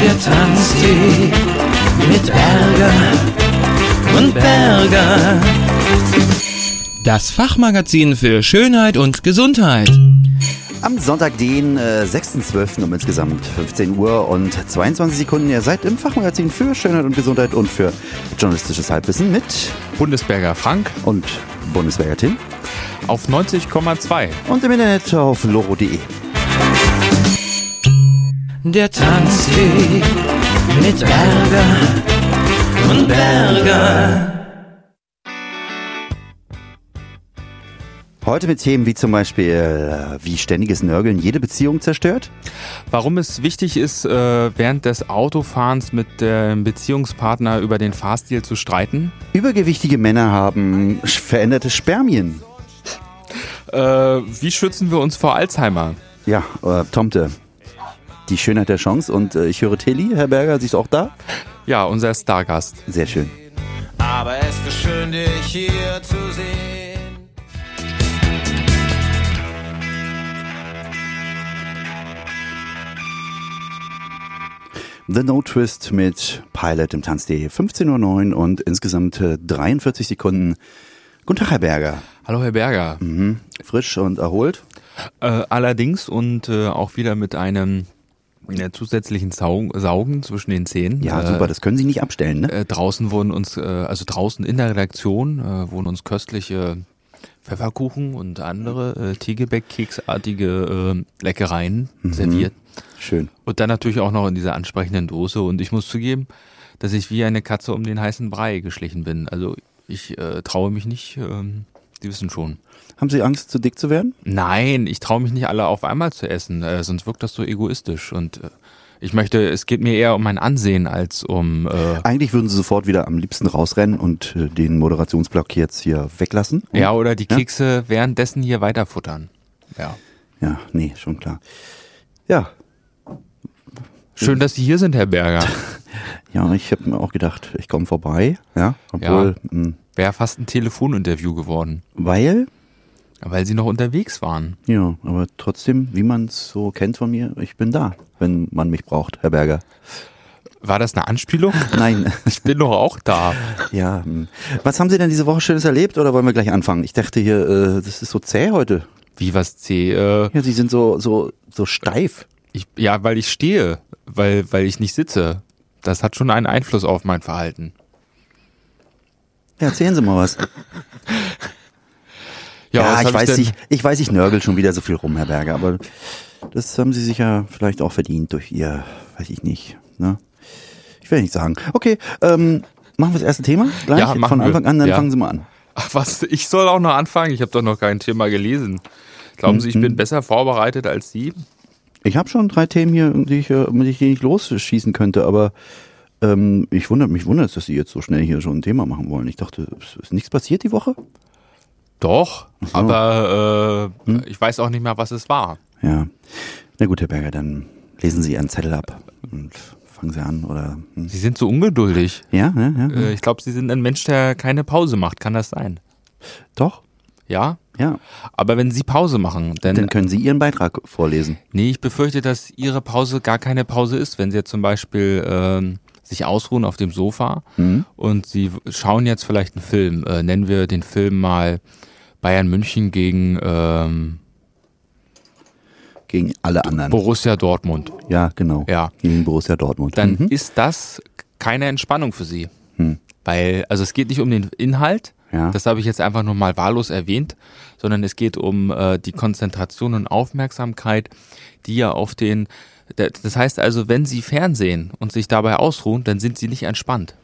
Der Tanztee mit Berger und Berger. Das Fachmagazin für Schönheit und Gesundheit. Am Sonntag, den äh, 6.12. um insgesamt 15 Uhr und 22 Sekunden. Ihr seid im Fachmagazin für Schönheit und Gesundheit und für journalistisches Halbwissen mit Bundesberger Frank und Bundesberger Tim auf 90,2 und im Internet auf loro.de. Der Tanztee mit Berger und Berger. Heute mit Themen wie zum Beispiel, äh, wie ständiges Nörgeln jede Beziehung zerstört. Warum es wichtig ist, äh, während des Autofahrens mit dem Beziehungspartner über den Fahrstil zu streiten. Übergewichtige Männer haben veränderte Spermien. Äh, wie schützen wir uns vor Alzheimer? Ja, äh, Tomte. Die Schönheit der Chance. Und äh, ich höre Tilly, Herr Berger, Sie ist auch da? Ja, unser Stargast. Sehr schön. Aber es ist schön, dich hier zu sehen. The No Twist mit Pilot im Tanz.de. 15.09 Uhr und insgesamt äh, 43 Sekunden. Guten Tag, Herr Berger. Hallo, Herr Berger. Mhm. Frisch und erholt. Äh, allerdings und äh, auch wieder mit einem äh, zusätzlichen Sau Saugen zwischen den Zähnen. Ja, äh, super, das können Sie nicht abstellen, ne? Äh, draußen wurden uns, äh, also draußen in der Redaktion, äh, wurden uns köstliche Pfefferkuchen und andere äh, Tegebäck-Keksartige äh, Leckereien serviert. Schön. Und dann natürlich auch noch in dieser ansprechenden Dose. Und ich muss zugeben, dass ich wie eine Katze um den heißen Brei geschlichen bin. Also ich äh, traue mich nicht, ähm, die wissen schon. Haben Sie Angst, zu dick zu werden? Nein, ich traue mich nicht alle auf einmal zu essen, äh, sonst wirkt das so egoistisch. Und äh, ich möchte, es geht mir eher um mein Ansehen als um. Äh, Eigentlich würden Sie sofort wieder am liebsten rausrennen und äh, den Moderationsblock jetzt hier weglassen. ja, oder die Ja? Kekse währenddessen hier weiterfuttern. Ja. Ja, nee, schon klar. Ja, Schön, dass Sie hier sind, Herr Berger. ja, ich habe mir auch gedacht, ich komme vorbei. Ja, obwohl, mh, Wäre fast ein Telefoninterview geworden, weil, weil Sie noch unterwegs waren. ja, aber trotzdem, wie man es so kennt von mir, ich bin da, wenn man mich braucht, Herr Berger. War das eine Anspielung? Nein, Ich bin doch auch da. ja. mh. Was haben Sie denn diese Woche Schönes erlebt oder wollen wir gleich anfangen? Ich dachte hier, äh, das ist so zäh heute. Wie was C? Äh, Ja, Sie sind so, so, so steif. ich, ja, weil ich stehe, weil, weil ich nicht sitze. Das hat schon einen Einfluss auf mein Verhalten. Ja, erzählen Sie mal was. Ja, was ich weiß denn- nicht, ich weiß, ich nörgel schon wieder so viel rum, Herr Berger, aber das haben Sie sich ja vielleicht auch verdient durch Ihr, weiß ich nicht, ne? Ich will nicht sagen. Okay, ähm, machen wir das erste Thema gleich Ja, von wir. Anfang an, dann Ja. fangen Sie mal an. Ach was, ich soll auch noch anfangen? Ich habe doch noch kein Thema gelesen. Glauben Sie, ich bin besser vorbereitet als Sie? Ich habe schon drei Themen hier, die ich, äh, mit denen ich nicht losschießen könnte, aber ähm, ich wundere mich wundert, dass Sie jetzt so schnell hier schon ein Thema machen wollen. Ich dachte, es ist nichts passiert die Woche? Doch, aber äh, ich weiß auch nicht mehr, was es war. Ja. Na gut, Herr Berger, dann lesen Sie Ihren Zettel ab und fangen Sie an oder. Hm. Sie sind so ungeduldig. Ja, ja, ja. Äh, ich glaube, Sie sind ein Mensch, der keine Pause macht. Kann das sein? Doch. Ja? Ja. Aber wenn Sie Pause machen, dann, Dann können Sie Ihren Beitrag vorlesen. Nee, ich befürchte, dass Ihre Pause gar keine Pause ist, wenn Sie jetzt zum Beispiel ähm, sich ausruhen auf dem Sofa Mhm. und Sie schauen jetzt vielleicht einen Film. Äh, nennen wir den Film mal Bayern München gegen ähm, Gegen alle anderen. Borussia Dortmund. Ja, genau. Ja. Gegen Borussia Dortmund. Dann Mhm. ist das keine Entspannung für Sie. Hm. Weil, also es geht nicht um den Inhalt, Ja. das habe ich jetzt einfach nur mal wahllos erwähnt, sondern es geht um äh, die Konzentration und Aufmerksamkeit, die ja auf den, das heißt also, wenn Sie Fernsehen und sich dabei ausruhen, dann sind Sie nicht entspannt.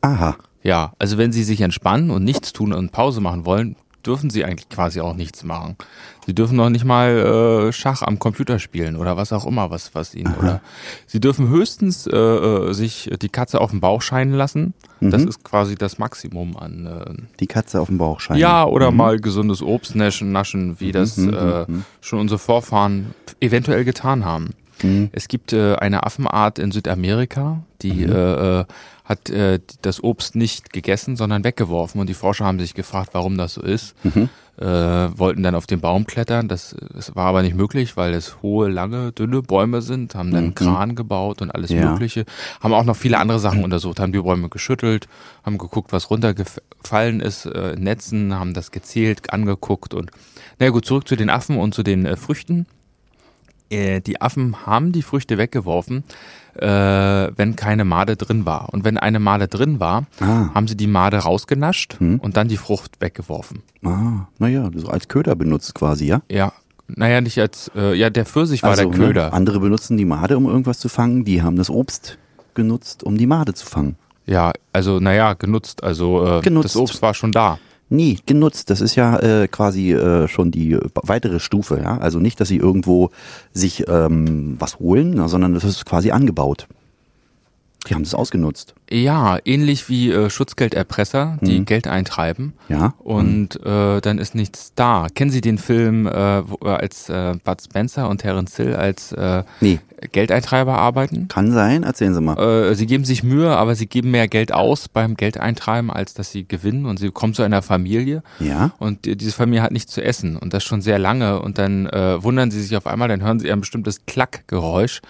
Aha. Ja, also wenn Sie sich entspannen und nichts tun und Pause machen wollen, dürfen Sie eigentlich quasi auch nichts machen. Sie dürfen noch nicht mal äh, Schach am Computer spielen oder was auch immer, was, was Ihnen, oder Sie dürfen höchstens äh, äh, sich die Katze auf den Bauch scheinen lassen. Das ist quasi das Maximum an, äh, Die Katze auf dem Bauch scheinen. ja, oder mal gesundes Obst naschen, naschen wie das äh, schon unsere Vorfahren eventuell getan haben. Mhm. Es gibt äh, eine Affenart in Südamerika, die Mhm. äh, äh, hat äh, das Obst nicht gegessen, sondern weggeworfen. Und die Forscher haben sich gefragt, warum das so ist. Mhm. Äh, wollten dann auf den Baum klettern. Das, das war aber nicht möglich, weil es hohe, lange, dünne Bäume sind. Haben dann einen Kran gebaut und alles Mhm. Ja. Mögliche. Haben auch noch viele andere Sachen untersucht. Haben die Bäume geschüttelt, haben geguckt, was runtergefallen ist äh, Netzen, haben das gezählt, angeguckt und na gut, zurück zu den Affen und zu den äh, Früchten. Äh, die Affen haben die Früchte weggeworfen, äh, wenn keine Made drin war. Und wenn eine Made drin war, Ah. haben sie die Made rausgenascht und dann die Frucht weggeworfen. Ah, naja, so als Köder benutzt quasi, ja? Ja, naja, nicht als, äh, ja, der Pfirsich war also, der Köder. Ne, andere benutzen die Made, um irgendwas zu fangen. Die haben das Obst genutzt, um die Made zu fangen. Ja, also, naja, genutzt. Also, äh, Genutzt. das Obst war schon da. Nie genutzt. Das ist ja äh, quasi äh, schon die äh, weitere Stufe, ja. Also nicht, dass sie irgendwo sich ähm, was holen, sondern das ist quasi angebaut. Die haben das ausgenutzt. Ja, ähnlich wie äh, Schutzgelderpresser, die Geld eintreiben. Ja. Und äh, dann ist nichts da. Kennen Sie den Film, äh, wo, äh, als äh, Bud Spencer und Terence Hill als äh, Nee, Geldeintreiber arbeiten? kann sein. Erzählen Sie mal. Äh, sie geben sich Mühe, aber sie geben mehr Geld aus beim Geldeintreiben, als dass sie gewinnen. Und sie kommen zu einer Familie. Ja. Und die, diese Familie hat nichts zu essen und das schon sehr lange. Und dann äh, wundern sie sich auf einmal, dann hören sie ein bestimmtes Klackgeräusch.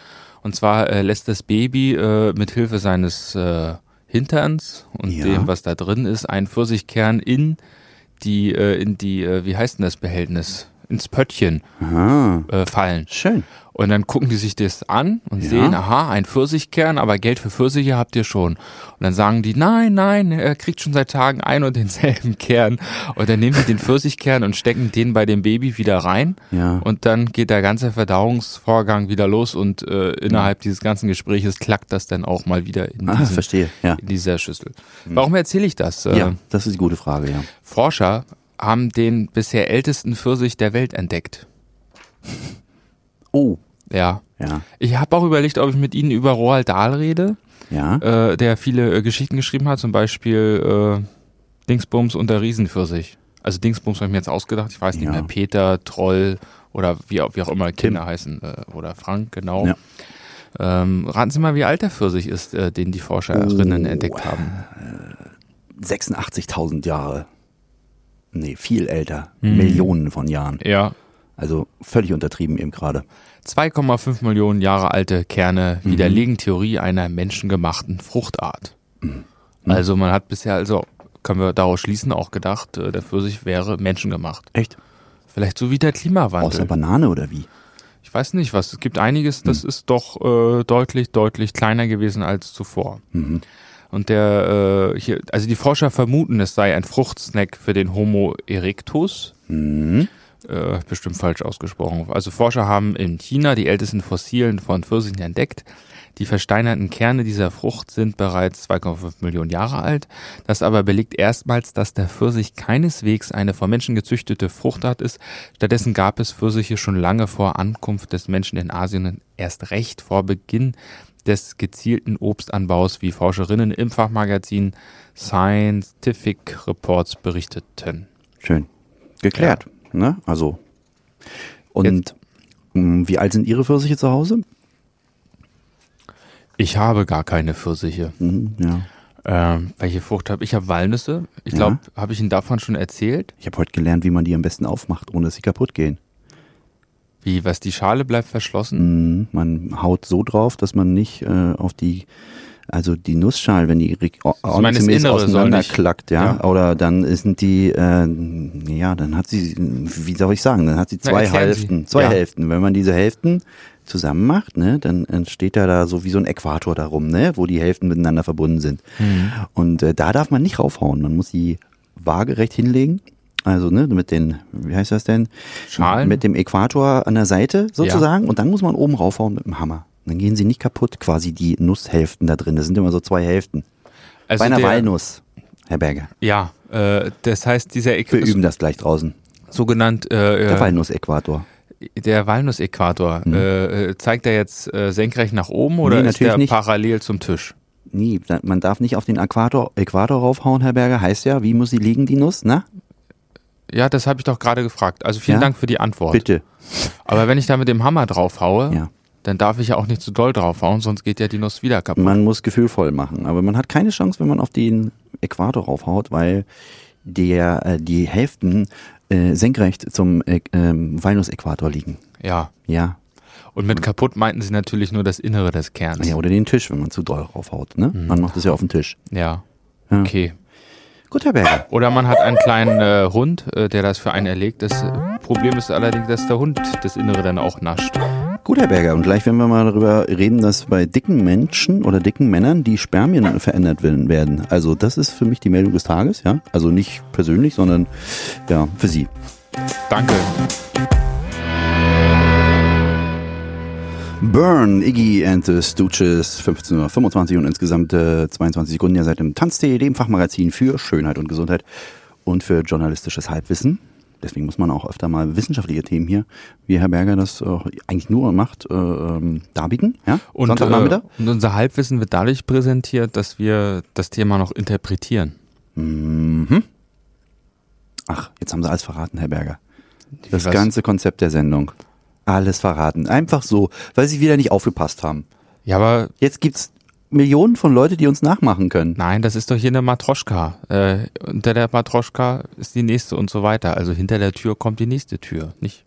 Und zwar äh, lässt das Baby äh, mit Hilfe seines äh, Hinterns und Ja. dem, was da drin ist, einen Pfirsichkern in die, äh, in die, äh, wie heißt denn das Behältnis? Ins Pöttchen äh, fallen. Schön. Und dann gucken die sich das an und Ja. sehen, aha, ein Pfirsichkern, aber Geld für Pfirsiche habt ihr schon. Und dann sagen die, nein, nein, er kriegt schon seit Tagen ein und denselben Kern. Und dann nehmen sie den Pfirsichkern und stecken den bei dem Baby wieder rein. Ja. Und dann geht der ganze Verdauungsvorgang wieder los und äh, innerhalb dieses ganzen Gespräches klackt das dann auch mal wieder in, Ah, diesen, verstehe. Ja. in dieser Schüssel. Warum erzähle ich das? Äh, Ja, das ist die gute Frage, ja. Forscher haben den bisher ältesten Pfirsich der Welt entdeckt. Oh. Ja. Ja. Ich habe auch überlegt, ob ich mit Ihnen über Roald Dahl rede, Ja. äh, der viele äh, Geschichten geschrieben hat, zum Beispiel äh, Dingsbums und der Riesenpfirsich. Also Dingsbums habe ich mir jetzt ausgedacht, ich weiß nicht Ja. mehr, Peter, Troll oder wie, auch- wie auch immer Kinder heißen, äh, oder Frank, genau. Ja. Ähm, raten Sie mal, wie alt der Pfirsich ist, äh, den die Forscherinnen Oh. entdeckt haben. 86.000 Jahre. Nee, viel älter. Hm. Millionen von Jahren. Ja, Also völlig untertrieben eben gerade. 2,5 Millionen Jahre alte Kerne Mhm. widerlegen Theorie einer menschengemachten Fruchtart. Mhm. Also man hat bisher, also können wir daraus schließen, auch gedacht, äh, der Pfirsich wäre menschengemacht. Echt? Vielleicht so wie der Aus der Klimawandel. Banane oder wie? Ich weiß nicht, was. Es gibt einiges, das Mhm. ist doch äh, deutlich, deutlich kleiner gewesen als zuvor. Mhm. Und der äh, hier, also die Forscher vermuten, es sei ein Fruchtsnack für den Homo erectus. Mhm. Äh, bestimmt falsch ausgesprochen. Also Forscher haben in China die ältesten Fossilien von Pfirsichen entdeckt. Die versteinerten Kerne dieser Frucht sind bereits 2,5 Millionen Jahre alt. Das aber belegt erstmals, dass der Pfirsich keineswegs eine vom Menschen gezüchtete Fruchtart ist. Stattdessen gab es Pfirsiche schon lange vor Ankunft des Menschen in Asien und erst recht vor Beginn des gezielten Obstanbaus, wie Forscherinnen im Fachmagazin Scientific Reports berichteten. Schön. Geklärt. Ne? Also. Und mh, wie alt sind Ihre Pfirsiche zu Hause? Ich habe gar keine Pfirsiche. Mhm, ja. Ähm, welche Frucht habe ich? Ich habe Walnüsse. Ich glaube, habe ich Ihnen davon schon erzählt? Ich habe heute gelernt, wie man die am besten aufmacht, ohne dass sie kaputt gehen. Wie, was die Schale bleibt verschlossen? Mhm. Man haut so drauf, dass man nicht äh, auf die, also die Nussschale, wenn die ordnungsgemäß auseinanderklackt, ja, ja. oder dann sind die, äh, ja, dann hat sie, wie soll ich sagen, dann hat sie Na, zwei Sie. Hälften, zwei Ja. Hälften. Wenn man diese Hälften zusammen macht, ne, dann entsteht da, da so wie so ein Äquator darum, ne, wo die Hälften miteinander verbunden sind. Mhm. Und äh, da darf man nicht raufhauen, man muss sie waagerecht hinlegen. Also ne, mit den, wie heißt das denn? Schalen? Mit dem Äquator an der Seite sozusagen. Und dann muss man oben raufhauen mit dem Hammer. Dann gehen sie nicht kaputt, quasi die Nusshälften da drin. Das sind immer so zwei Hälften. Also Bei einer der, Walnuss, Herr Berger. Ja, äh, das heißt, dieser Wir Äquator, üben das gleich draußen. sogenannt äh, Der äh, Walnussäquator. der Walnussäquator, äh, äh, zeigt er jetzt äh, senkrecht nach oben oder Nee, ist natürlich der nicht. parallel zum Tisch? Nie, man darf nicht auf den Äquator, Äquator raufhauen, Herr Berger. Heißt ja, wie muss sie liegen, die Nuss? Na, Ja, das habe ich doch gerade gefragt. Also vielen Ja? Dank für die Antwort. bitte. Aber wenn ich da mit dem Hammer drauf haue, Ja. dann darf ich ja auch nicht zu doll draufhauen, sonst geht ja die Nuss wieder kaputt. Man muss gefühlvoll machen, aber man hat keine Chance, wenn man auf den Äquator raufhaut, weil der, äh, die Hälften äh, senkrecht zum äh, ähm, Walnussäquator liegen. ja. Ja. Und mit kaputt meinten sie natürlich nur das Innere des Kerns. ja, oder den Tisch, wenn man zu doll raufhaut. Ne? Man macht das ja auf den Tisch. Ja. Ja. Okay. Gut, Herr Berger. Oder man hat einen kleinen äh, Hund, äh, der das für einen erlegt. Das äh, Problem ist allerdings, dass der Hund das Innere dann auch nascht. Gut, Herr Berger. Und gleich werden wir mal darüber reden, dass bei dicken Menschen oder dicken Männern die Spermien verändert werden- werden. Also das ist für mich die Meldung des Tages, ja. Also nicht persönlich, sondern ja, für Sie. Danke. Burn, Iggy and the Stooges, 15.25 Uhr und insgesamt äh, 22 Sekunden. Ihr seid im Tanztee, dem Fachmagazin für Schönheit und Gesundheit und für journalistisches Halbwissen. Deswegen muss man auch öfter mal wissenschaftliche Themen hier, wie Herr Berger das äh, eigentlich nur macht, äh, ähm, darbieten. Ja? Und, äh, und unser Halbwissen wird dadurch präsentiert, dass wir das Thema noch interpretieren. Mhm. Ach, jetzt haben Sie alles verraten, Herr Berger. Das ganze Konzept der Sendung. Alles verraten. Einfach so, weil Sie wieder nicht aufgepasst haben. Ja, aber Jetzt gibt's Millionen von Leute, die uns nachmachen können. nein, das ist doch hier eine Matroschka. Äh, unter der Matroschka ist die nächste und so weiter. Also hinter der Tür kommt die nächste Tür, nicht?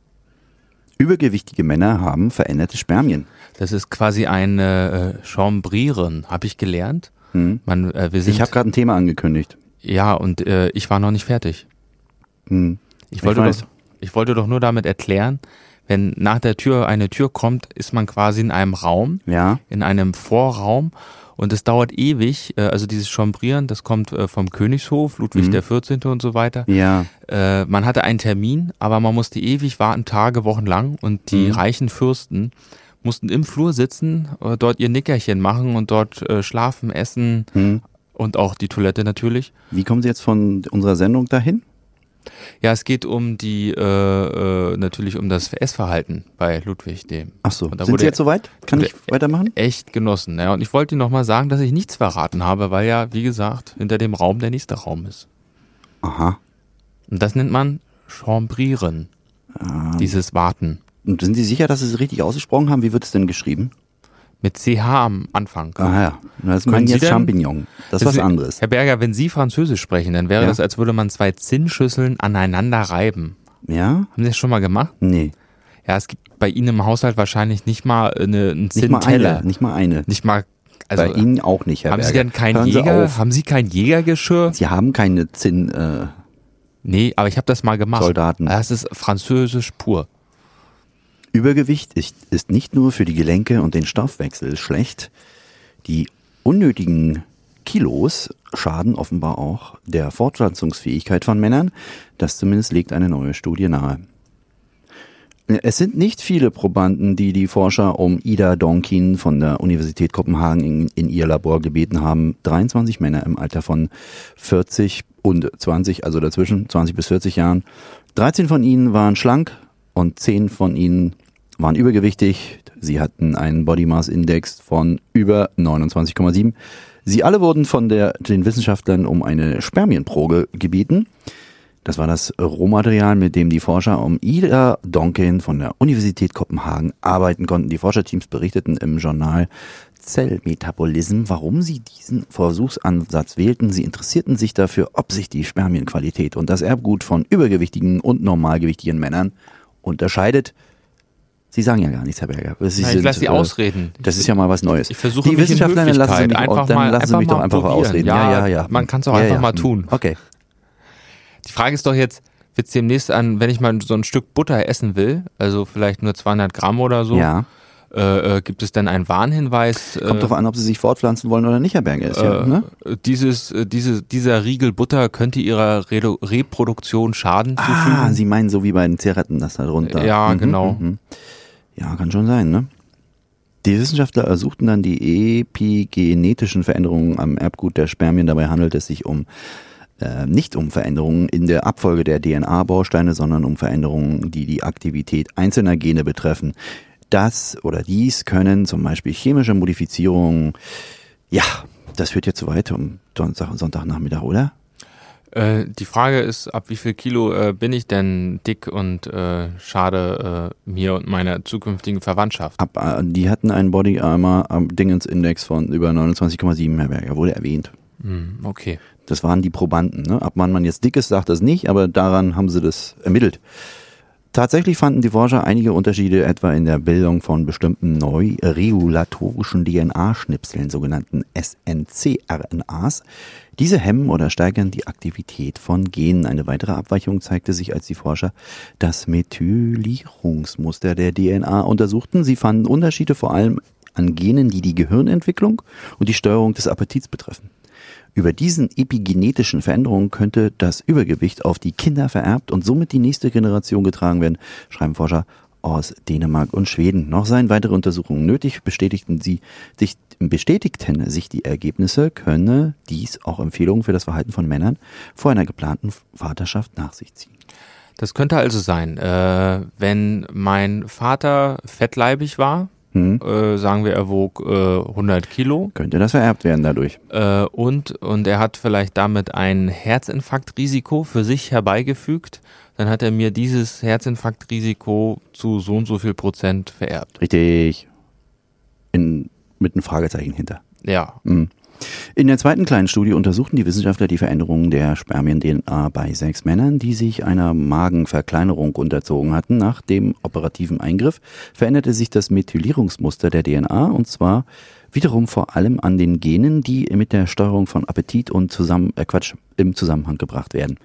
Übergewichtige Männer haben veränderte Spermien. Das ist quasi ein äh, Chambrieren, habe ich gelernt. Man, äh, wir sind, Ich habe gerade ein Thema angekündigt. ja, und äh, ich war noch nicht fertig. Hm. Ich wollte, weiß. doch, ich wollte doch nur damit erklären, wenn nach der Tür eine Tür kommt, ist man quasi in einem Raum, Ja, in einem Vorraum und es dauert ewig. Äh, also dieses Chambrieren, das kommt äh, vom Königshof, Ludwig der 14. und so weiter. ja. Äh, man hatte einen Termin, aber man musste ewig warten, Tage, Wochen lang und die reichen Fürsten mussten im Flur sitzen, dort ihr Nickerchen machen und dort schlafen, essen Hm. und auch die Toilette natürlich. Wie kommen Sie jetzt von unserer Sendung dahin? Ja, es geht um die, äh, äh, natürlich um das Essverhalten bei Ludwig dem. Ach so, da sind Sie jetzt soweit? Kann ich weitermachen? Echt genossen. Ja, und ich wollte Ihnen noch mal sagen, dass ich nichts verraten habe, weil ja, wie gesagt, hinter dem Raum der nächste Raum ist. Aha. Und das nennt man Chambrieren. Ah. Dieses Warten. Und sind Sie sicher, dass Sie es richtig ausgesprochen haben? Wie wird es denn geschrieben? Mit CH am Anfang. Ah ja, das meinen Sie jetzt denn- Champignon. Das ist was anderes. Herr Berger, wenn Sie Französisch sprechen, dann wäre Ja. das, als würde man zwei Zinnschüsseln aneinander reiben. Ja? Haben Sie das schon mal gemacht? Nee, Ja, es gibt bei Ihnen im Haushalt wahrscheinlich nicht mal eine, einen nicht mal Zinnteller. eine. Nicht mal eine. Nicht mal, also, Bei Ihnen auch nicht, Herr haben Sie Berger. denn keinen Sie Jäger? auf. Haben Sie kein Jägergeschirr? Sie haben keine Zinn. Äh, Nee, aber ich habe das mal gemacht. Soldaten. Das ist französisch pur. Übergewicht ist, ist nicht nur für die Gelenke und den Stoffwechsel schlecht. Die unnötigen Kilos schaden offenbar auch der Fortpflanzungsfähigkeit von Männern. Das zumindest legt eine neue Studie nahe. Es sind nicht viele Probanden, die die Forscher um Ida Donkin von der Universität Kopenhagen in, in ihr Labor gebeten haben. 23 Männer im Alter von 40 und 20, also dazwischen 20 bis 40 Jahren. 13 von ihnen waren schlank und 10 von ihnen waren übergewichtig. Sie hatten einen Body Mass Index von über 29,7. Sie alle wurden von der, den Wissenschaftlern um eine Spermienprobe gebeten. Das war das Rohmaterial, mit dem die Forscher um Ida Donkin von der Universität Kopenhagen arbeiten konnten. Die Forscherteams berichteten im Journal Zellmetabolism, warum sie diesen Versuchsansatz wählten. Sie interessierten sich dafür, ob sich die Spermienqualität und das Erbgut von übergewichtigen und normalgewichtigen Männern unterscheidet. Sie sagen ja gar nichts, Herr Berger. Sie Nein, ich lasse Sie äh, ausreden. Das ist ja mal was Neues. Ich versuche die mich in Wissenschaftler, dann lassen Sie mich, einfach dann mal- lassen Sie mich doch einfach probieren. ausreden. Ja, Ja, ja, ja. man kann's auch ja, einfach ja. mal tun. Okay. Die Frage ist doch jetzt, wird's demnächst an, wenn ich mal so ein Stück Butter essen will, also vielleicht nur 200 Gramm oder so, Ja. Äh, äh, gibt es dann einen Warnhinweis? Kommt äh, drauf an, ob Sie sich fortpflanzen wollen oder nicht, Herr Berger. Ist ja, äh, ne? dieses, äh, diese, dieser Riegel Butter könnte ihrer Re Reproduktion Schaden Ah, zufügen. Sie meinen so wie bei den Zigaretten, das da drunter. Ja, Mhm, genau. mhm. Ja, kann schon sein, ne? Die Wissenschaftler ersuchten dann die epigenetischen Veränderungen am Erbgut der Spermien. Dabei handelt es sich um äh, nicht um Veränderungen in der Abfolge der DNA-Bausteine, sondern um Veränderungen, die die Aktivität einzelner Gene betreffen. Das oder dies können zum Beispiel chemische Modifizierungen. Ja, das führt jetzt zu weit um Donnerstag und Sonntagnachmittag, oder? Äh, die Frage ist, ab wie viel Kilo äh, bin ich denn dick und äh, schade äh, mir und meiner zukünftigen Verwandtschaft? Ab, äh, die hatten einen Body Armor am Dingens-Index von über 29,7, Herr Berger, wurde erwähnt. Hm, okay. Das waren die Probanden. Ne? Ab wann man jetzt dick ist, sagt das nicht, aber daran haben sie das ermittelt. Tatsächlich fanden die Forscher einige Unterschiede etwa in der Bildung von bestimmten neu regulatorischen DNA-Schnipseln, sogenannten SNC-RNAs. Diese hemmen oder steigern die Aktivität von Genen. Eine weitere Abweichung zeigte sich, als die Forscher das Methylierungsmuster der DNA untersuchten. Sie fanden Unterschiede vor allem an Genen, die die Gehirnentwicklung und die Steuerung des Appetits betreffen. Über diesen epigenetischen Veränderungen könnte das Übergewicht auf die Kinder vererbt und somit die nächste Generation getragen werden, schreiben Forscher aus Dänemark und Schweden. Noch seien weitere Untersuchungen nötig, bestätigten sie sich, bestätigten sich die Ergebnisse, könne dies auch Empfehlungen für das Verhalten von Männern vor einer geplanten Vaterschaft nach sich ziehen. Das könnte also sein, äh, wenn mein Vater fettleibig war, Hm? äh, sagen wir, er wog äh, 100 Kilo Könnte das vererbt werden dadurch? äh, und, und er hat vielleicht damit ein Herzinfarktrisiko für sich herbeigefügt, dann hat er mir dieses Herzinfarktrisiko zu so und so viel Prozent vererbt. Richtig. In, mit einem Fragezeichen hinter. Ja, Mhm. In der zweiten kleinen Studie untersuchten die Wissenschaftler die Veränderungen der Spermien-DNA bei sechs Männern, die sich einer Magenverkleinerung unterzogen hatten. Nach dem operativen Eingriff veränderte sich das Methylierungsmuster der DNA und zwar wiederum vor allem an den Genen, die mit der Steuerung von Appetit und zusammen, äh Quatsch, im Zusammenhang gebracht werden.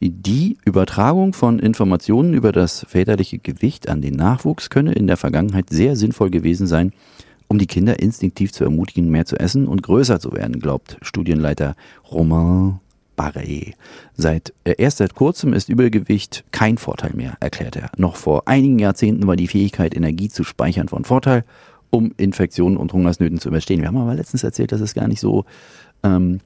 Die Übertragung von Informationen über das väterliche Gewicht an den Nachwuchs könne in der Vergangenheit sehr sinnvoll gewesen sein, um die Kinder instinktiv zu ermutigen, mehr zu essen und größer zu werden, glaubt Studienleiter Romain Barret. Seit, äh, erst seit kurzem ist Übergewicht kein Vorteil mehr, erklärt er. Noch vor einigen Jahrzehnten war die Fähigkeit, Energie zu speichern von Vorteil, um Infektionen und Hungersnöten zu überstehen. Wir haben aber letztens erzählt, dass es gar nicht so ähm,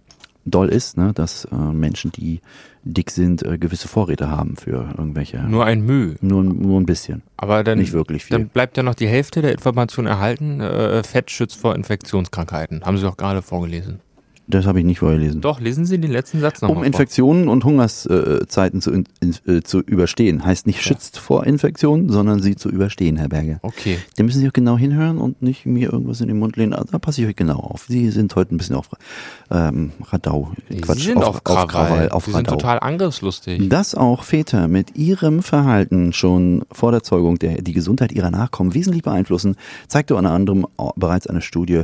doll ist, ne? dass äh, Menschen, die dick sind, äh, gewisse Vorräte haben für irgendwelche. nur ein Müh. nur, nur ein bisschen. Aber dann, Nicht wirklich viel. dann bleibt ja noch die Hälfte der Information erhalten. Äh, Fett schützt vor Infektionskrankheiten. Haben Sie doch gerade vorgelesen. Das habe ich nicht vorgelesen. Doch, lesen Sie den letzten Satz noch um mal. Infektionen und Hungerszeiten zu, in, in, äh, zu überstehen. Heißt nicht schützt vor Infektionen, sondern sie zu überstehen, Herr Berger. Okay. Da müssen Sie auch genau hinhören und nicht mir irgendwas in den Mund lehnen. Also, Da passe ich euch genau auf. Sie sind heute ein bisschen auf ähm, Radau. Sie Quatsch, sind auf, Krawall. Krawall, auf Sie sind Radau. total angriffslustig. Dass auch Väter mit ihrem Verhalten schon vor der Zeugung der, die Gesundheit ihrer Nachkommen wesentlich beeinflussen, zeigte unter anderem bereits eine Studie,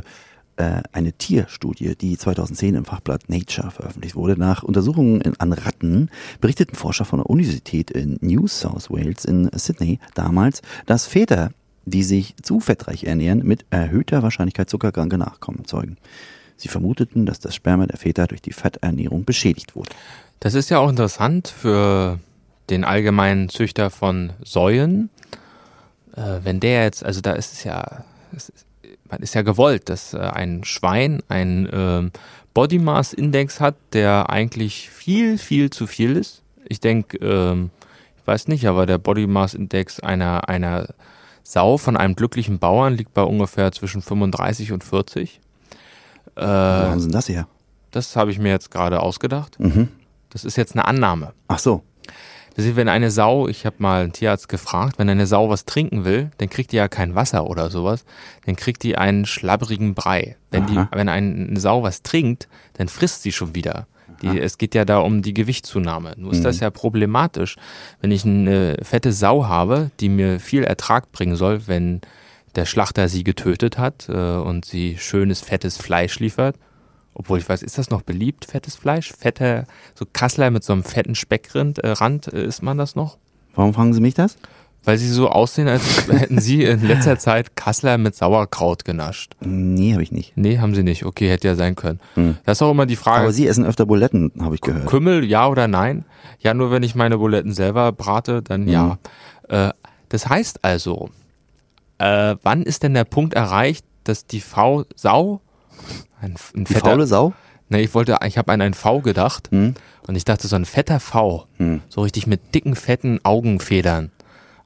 eine Tierstudie, die 2010 im Fachblatt Nature veröffentlicht wurde. Nach Untersuchungen an Ratten berichteten Forscher von der Universität in New South Wales in Sydney damals, dass Väter, die sich zu fettreich ernähren, mit erhöhter Wahrscheinlichkeit zuckerkranke Nachkommen zeugen. Sie vermuteten, dass das Sperma der Väter durch die Fetternährung beschädigt wurde. Das ist ja auch interessant für den allgemeinen Züchter von Säuen. Äh, wenn der jetzt, also da ist es ja, es ist, ist ja gewollt, dass äh, ein Schwein einen ähm, Body Mass Index hat, der eigentlich viel, viel zu viel ist. Ich denke, ähm, ich weiß nicht, aber der Body Mass Index einer, einer Sau von einem glücklichen Bauern liegt bei ungefähr zwischen 35 und 40. Wo Äh, Sie denn das her? das habe ich mir jetzt gerade ausgedacht. Mhm. Das ist jetzt eine Annahme. Ach so. Das ist, wenn eine Sau, ich habe mal einen Tierarzt gefragt, wenn eine Sau was trinken will, dann kriegt die ja kein Wasser oder sowas, dann kriegt die einen schlabberigen Brei. Wenn, die, wenn ein- eine Sau was trinkt, dann frisst sie schon wieder. Die, es geht ja da um die Gewichtszunahme. Nur ist das ja problematisch, wenn ich eine fette Sau habe, die mir viel Ertrag bringen soll, wenn der Schlachter sie getötet hat äh, und sie schönes, fettes Fleisch liefert. Obwohl ich weiß, ist das noch beliebt, fettes Fleisch? Fette, so Kassler mit so einem fetten Speckrand, äh, Rand, äh, isst man das noch? Warum fragen Sie mich das? Weil sie so aussehen, als hätten sie in letzter Zeit Kassler mit Sauerkraut genascht. Nee, habe ich nicht. Nee, haben sie nicht. Okay, hätte ja sein können. Hm. Das ist auch immer die Frage. Aber Sie essen öfter Buletten, habe ich gehört. Kümmel, ja oder nein? Ja, nur wenn ich meine Buletten selber brate, dann ja. Äh, das heißt also, äh, wann ist denn der Punkt erreicht, dass die V Sau ein, ein Die faule Sau? Ne, ich wollte, ich habe an einen V gedacht Hm. und ich dachte so ein fetter V, Hm. so richtig mit dicken fetten Augenfedern.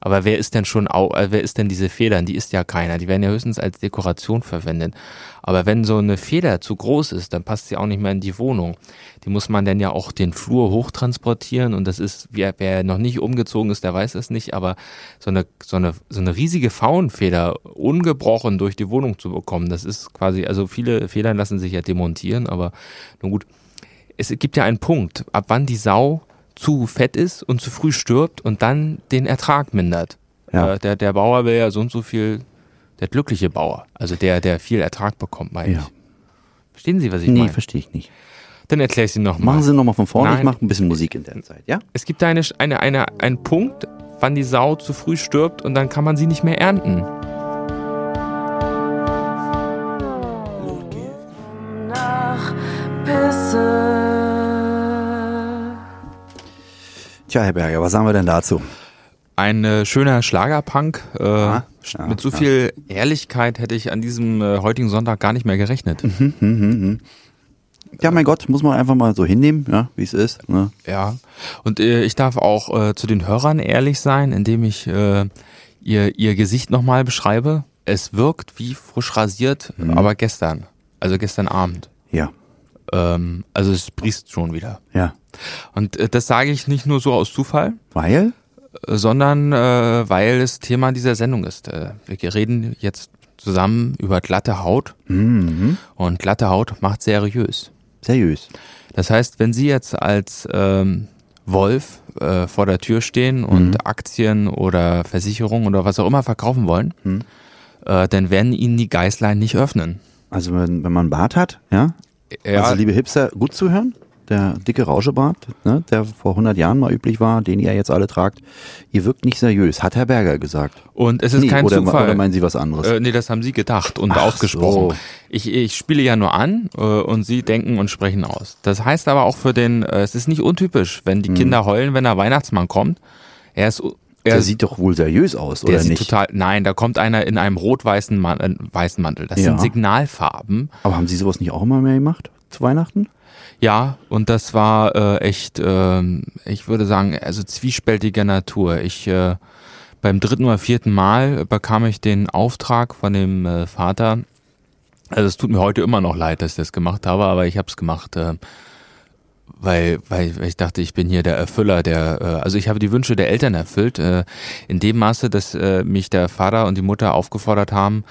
Aber wer ist denn schon, äh, wer ist denn diese Federn? Die ist ja keiner. Die werden ja höchstens als Dekoration verwendet. Aber wenn so eine Feder zu groß ist, dann passt sie auch nicht mehr in die Wohnung. Die muss man dann ja auch den Flur hochtransportieren und das ist, wer, wer noch nicht umgezogen ist, der weiß das nicht, aber so eine, so eine, so eine riesige Faunfeder ungebrochen durch die Wohnung zu bekommen, das ist quasi, also viele Federn lassen sich ja demontieren, aber nun gut. Es gibt ja einen Punkt, ab wann die Sau zu fett ist und zu früh stirbt und dann den Ertrag mindert. Ja. Äh, der, der Bauer will ja so und so viel, der glückliche Bauer, also der, der viel Ertrag bekommt, meine Ja. ich. Verstehen Sie, was ich Nee, meine? verstehe ich nicht. Dann erkläre ich Sie nochmal. Machen Sie nochmal von vorne, ich Nein. mache ein bisschen Musik in der Zeit, ja? Es gibt eine, eine, eine, einen Punkt, wann die Sau zu früh stirbt und dann kann man sie nicht mehr ernten. nach Pisse. Tja, Herr Berger, was sagen wir denn dazu? Ein äh, schöner Schlagerpunk. Äh, ja, mit so ja. viel Ehrlichkeit hätte ich an diesem äh, heutigen Sonntag gar nicht mehr gerechnet. Ja, mein Gott, muss man einfach mal so hinnehmen, ja, wie es ist. Ne? Ja. Und äh, ich darf auch äh, zu den Hörern ehrlich sein, indem ich äh, ihr, ihr Gesicht nochmal beschreibe. Es wirkt wie frisch rasiert, aber gestern. Also gestern Abend. Ja, Ähm, also es briest schon wieder. ja. Und äh, das sage ich nicht nur so aus Zufall, Weil? äh, sondern äh, weil es Thema dieser Sendung ist. Äh, wir reden jetzt zusammen über glatte Haut Mhm. und glatte Haut macht seriös. Seriös. Das heißt, wenn Sie jetzt als ähm, Wolf äh, vor der Tür stehen und Aktien oder Versicherungen oder was auch immer verkaufen wollen, äh, dann werden Ihnen die Geißlein nicht öffnen. Also wenn, wenn man einen Bart hat, ja? Ja, Also liebe Hipster, gut zuhören. Der dicke Rauschebart, ne, der vor 100 Jahren mal üblich war, den ihr jetzt alle tragt, ihr wirkt nicht seriös, hat Herr Berger gesagt. und es ist Nee, kein oder, Zufall. oder meinen Sie was anderes? Äh, nee, das haben Sie gedacht und Ach ausgesprochen. so. Ich, ich spiele ja nur an äh, und Sie denken und sprechen aus. Das heißt aber auch für den, äh, es ist nicht untypisch, wenn die Kinder heulen, wenn der Weihnachtsmann kommt. Er ist, er Hm. der sieht doch wohl seriös aus, der oder nicht? total, nein, da kommt einer in einem rot-weißen Man äh, weißen Mantel. Das Ja. sind Signalfarben. Aber haben Sie sowas nicht auch immer mehr gemacht zu Weihnachten? Ja, und das war äh, echt, ähm, ich würde sagen, also zwiespältiger Natur. Ich äh, beim dritten oder vierten Mal bekam ich den Auftrag von dem äh, Vater. Also es tut mir heute immer noch leid, dass ich das gemacht habe, aber ich habe es gemacht, äh, weil, weil weil ich dachte, ich bin hier der Erfüller der, äh, also ich habe die Wünsche der Eltern erfüllt, äh, in dem Maße, dass äh, mich der Vater und die Mutter aufgefordert haben,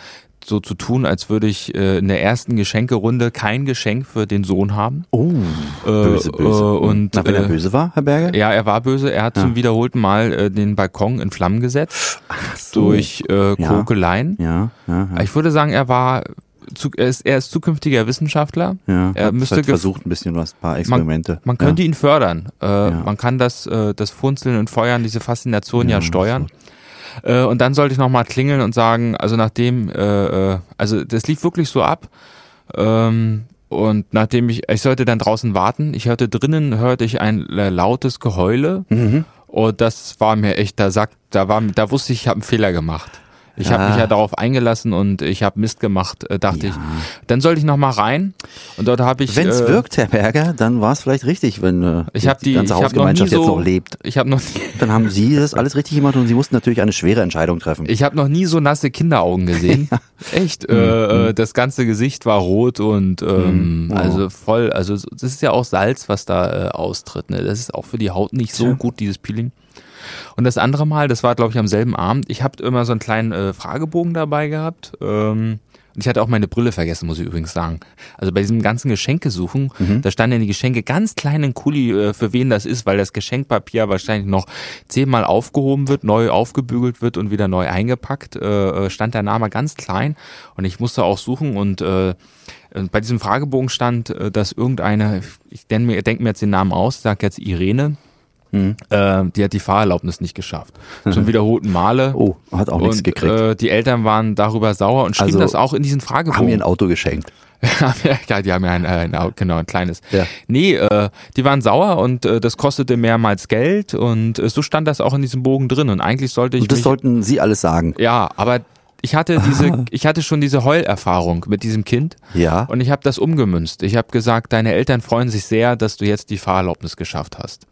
so zu tun, als würde ich äh, in der ersten Geschenkerunde kein Geschenk für den Sohn haben. Oh, böse, äh, böse. und, Na, wenn er äh, böse war, Herr Berger? Ja, er war böse. Er hat zum wiederholten Mal äh, den Balkon in Flammen gesetzt so. durch äh, Ja. Kokeleien. Ja, ja, ja. Ich würde sagen, er war, er, ist, er ist zukünftiger Wissenschaftler. ja. er hat müsste halt versucht ein bisschen was, ein paar Experimente. Man könnte ihn fördern. Äh, Ja. Man kann das, äh, das Funzeln und Feuern, diese Faszination ja, Ja, steuern. Äh, und dann sollte ich nochmal klingeln und sagen, also nachdem, äh, äh, also das lief wirklich so ab. Ähm, und nachdem ich, ich sollte dann draußen warten. Ich hörte drinnen, hörte ich ein äh, lautes Geheule. Mhm. Und das war mir echt, da sagt, da war, da wusste ich, ich habe einen Fehler gemacht. Ich habe Ja. mich ja darauf eingelassen und ich habe Mist gemacht, äh, dachte ich. Dann sollte ich noch mal rein und dort habe ich. Wenn es äh, wirkt, Herr Berger, dann war es vielleicht richtig, wenn äh, Ich habe die, die ganze ich hab noch Hausgemeinschaft so, jetzt noch lebt. Ich habe noch, Dann haben Sie das alles richtig gemacht und Sie mussten natürlich eine schwere Entscheidung treffen. ich habe noch nie so nasse Kinderaugen gesehen. Echt, äh, äh, das ganze Gesicht war rot und ähm, Mhm. Oh. also voll. Also so- das ist ja auch Salz, was da äh, austritt. Ne? Das ist auch für die Haut nicht so Tja. gut dieses Peeling. Und das andere Mal, das war glaube ich am selben Abend. Ich habe immer so einen kleinen äh, Fragebogen dabei gehabt. Ähm, und ich hatte auch meine Brille vergessen, muss ich übrigens sagen. Also bei diesem ganzen Geschenkesuchen, Mhm. da standen ja die Geschenke ganz klein in Kuli, äh, für wen das ist, weil das Geschenkpapier wahrscheinlich noch zehnmal aufgehoben wird, neu aufgebügelt wird und wieder neu eingepackt. Äh, äh, stand der Name ganz klein und ich musste auch suchen und äh, und bei diesem Fragebogen stand, äh, dass irgendeine, ich denke mir, denk mir jetzt den Namen aus, sag jetzt Irene, äh, die hat die Fahrerlaubnis nicht geschafft. Zum wiederholten Male. Oh, hat auch nichts und gekriegt. äh, die Eltern waren darüber sauer und schrieben Also, das auch in diesen haben ihr ein Fragebogen. Auto geschenkt. ja, die haben ja ein, äh, ein, Au- genau, ein kleines. Ja. Nee, äh, die waren sauer und äh, das kostete mehrmals Geld und äh, so stand das auch in diesem Bogen drin und eigentlich sollte ich Und das mich, sollten Sie alles sagen. ja, aber ich hatte diese, ich hatte schon diese Heulerfahrung mit diesem Kind Ja. und ich habe das umgemünzt. Ich habe gesagt, deine Eltern freuen sich sehr, dass du jetzt die Fahrerlaubnis geschafft hast.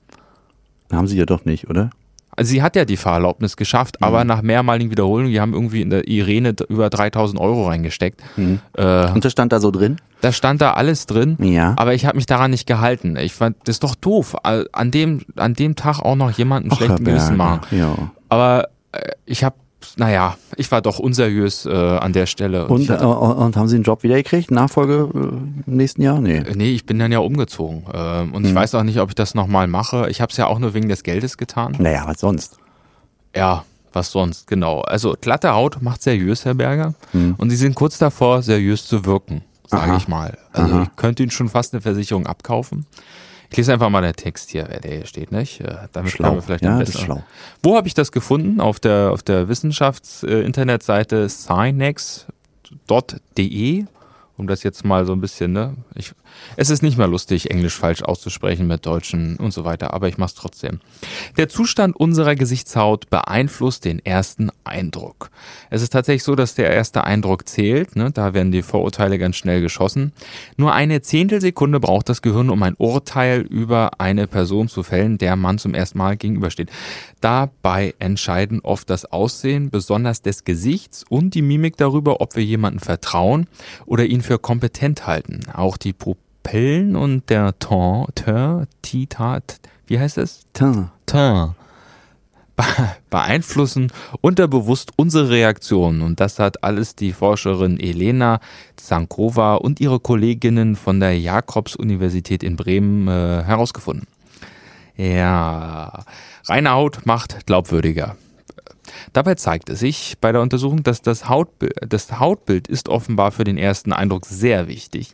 Haben Sie ja doch nicht, oder? Also sie hat ja die Fahrerlaubnis geschafft, aber Mhm. nach mehrmaligen Wiederholungen, die haben irgendwie in der Irene über 3000 Euro reingesteckt. Äh, Und das stand da so drin? da stand da alles drin, Ja. aber ich habe mich daran nicht gehalten. Ich fand, das ist doch doof, an dem, an dem Tag auch noch jemanden schlechten Gewissen machen. Ja. Aber äh, ich habe, naja, ich war doch unseriös äh, an der Stelle. Und, ich äh, hatte, und haben Sie einen Job wieder gekriegt? Nachfolge äh, im nächsten Jahr? Nee. nee, ich bin dann ja umgezogen. Ähm, und ich Hm. weiß auch nicht, ob ich das nochmal mache. Ich habe es ja auch nur wegen des Geldes getan. Naja, was sonst? Ja, was sonst, genau. Also glatte Haut macht seriös, Herr Berger. Hm. Und Sie sind kurz davor, seriös zu wirken, sage ich mal. Also Aha. ich könnte Ihnen schon fast eine Versicherung abkaufen. Ich lese einfach mal den Text hier, wer der hier steht, nicht? Äh, Damit Schlau. wir vielleicht Ja, das ist schlau. Wo habe ich das gefunden? Auf der, auf der Wissenschafts-Internetseite scinex.de, um das jetzt mal so ein bisschen, ne? Ich, es ist nicht mehr lustig, Englisch falsch auszusprechen mit Deutschen und so weiter, aber ich mache es trotzdem. Der Zustand unserer Gesichtshaut beeinflusst den ersten Eindruck. Es ist tatsächlich so, dass der erste Eindruck zählt, ne? da werden die Vorurteile ganz schnell geschossen. Nur eine Zehntelsekunde braucht das Gehirn, um ein Urteil über eine Person zu fällen, der man zum ersten Mal gegenübersteht. Dabei entscheiden oft das Aussehen, besonders des Gesichts und die Mimik darüber, ob wir jemanden vertrauen oder ihn für kompetent halten. Auch die Pupillen und der Ton, Teint, Titat, wie heißt es? Tain. Teint be- beeinflussen unterbewusst unsere Reaktionen. Und das hat alles die Forscherin Elena Zankova und ihre Kolleginnen von der Jakobs-Universität in Bremen äh, herausgefunden. Ja, reine Haut macht glaubwürdiger. Dabei zeigt es sich bei der Untersuchung, dass das Hautbild, das Hautbild ist offenbar für den ersten Eindruck sehr wichtig.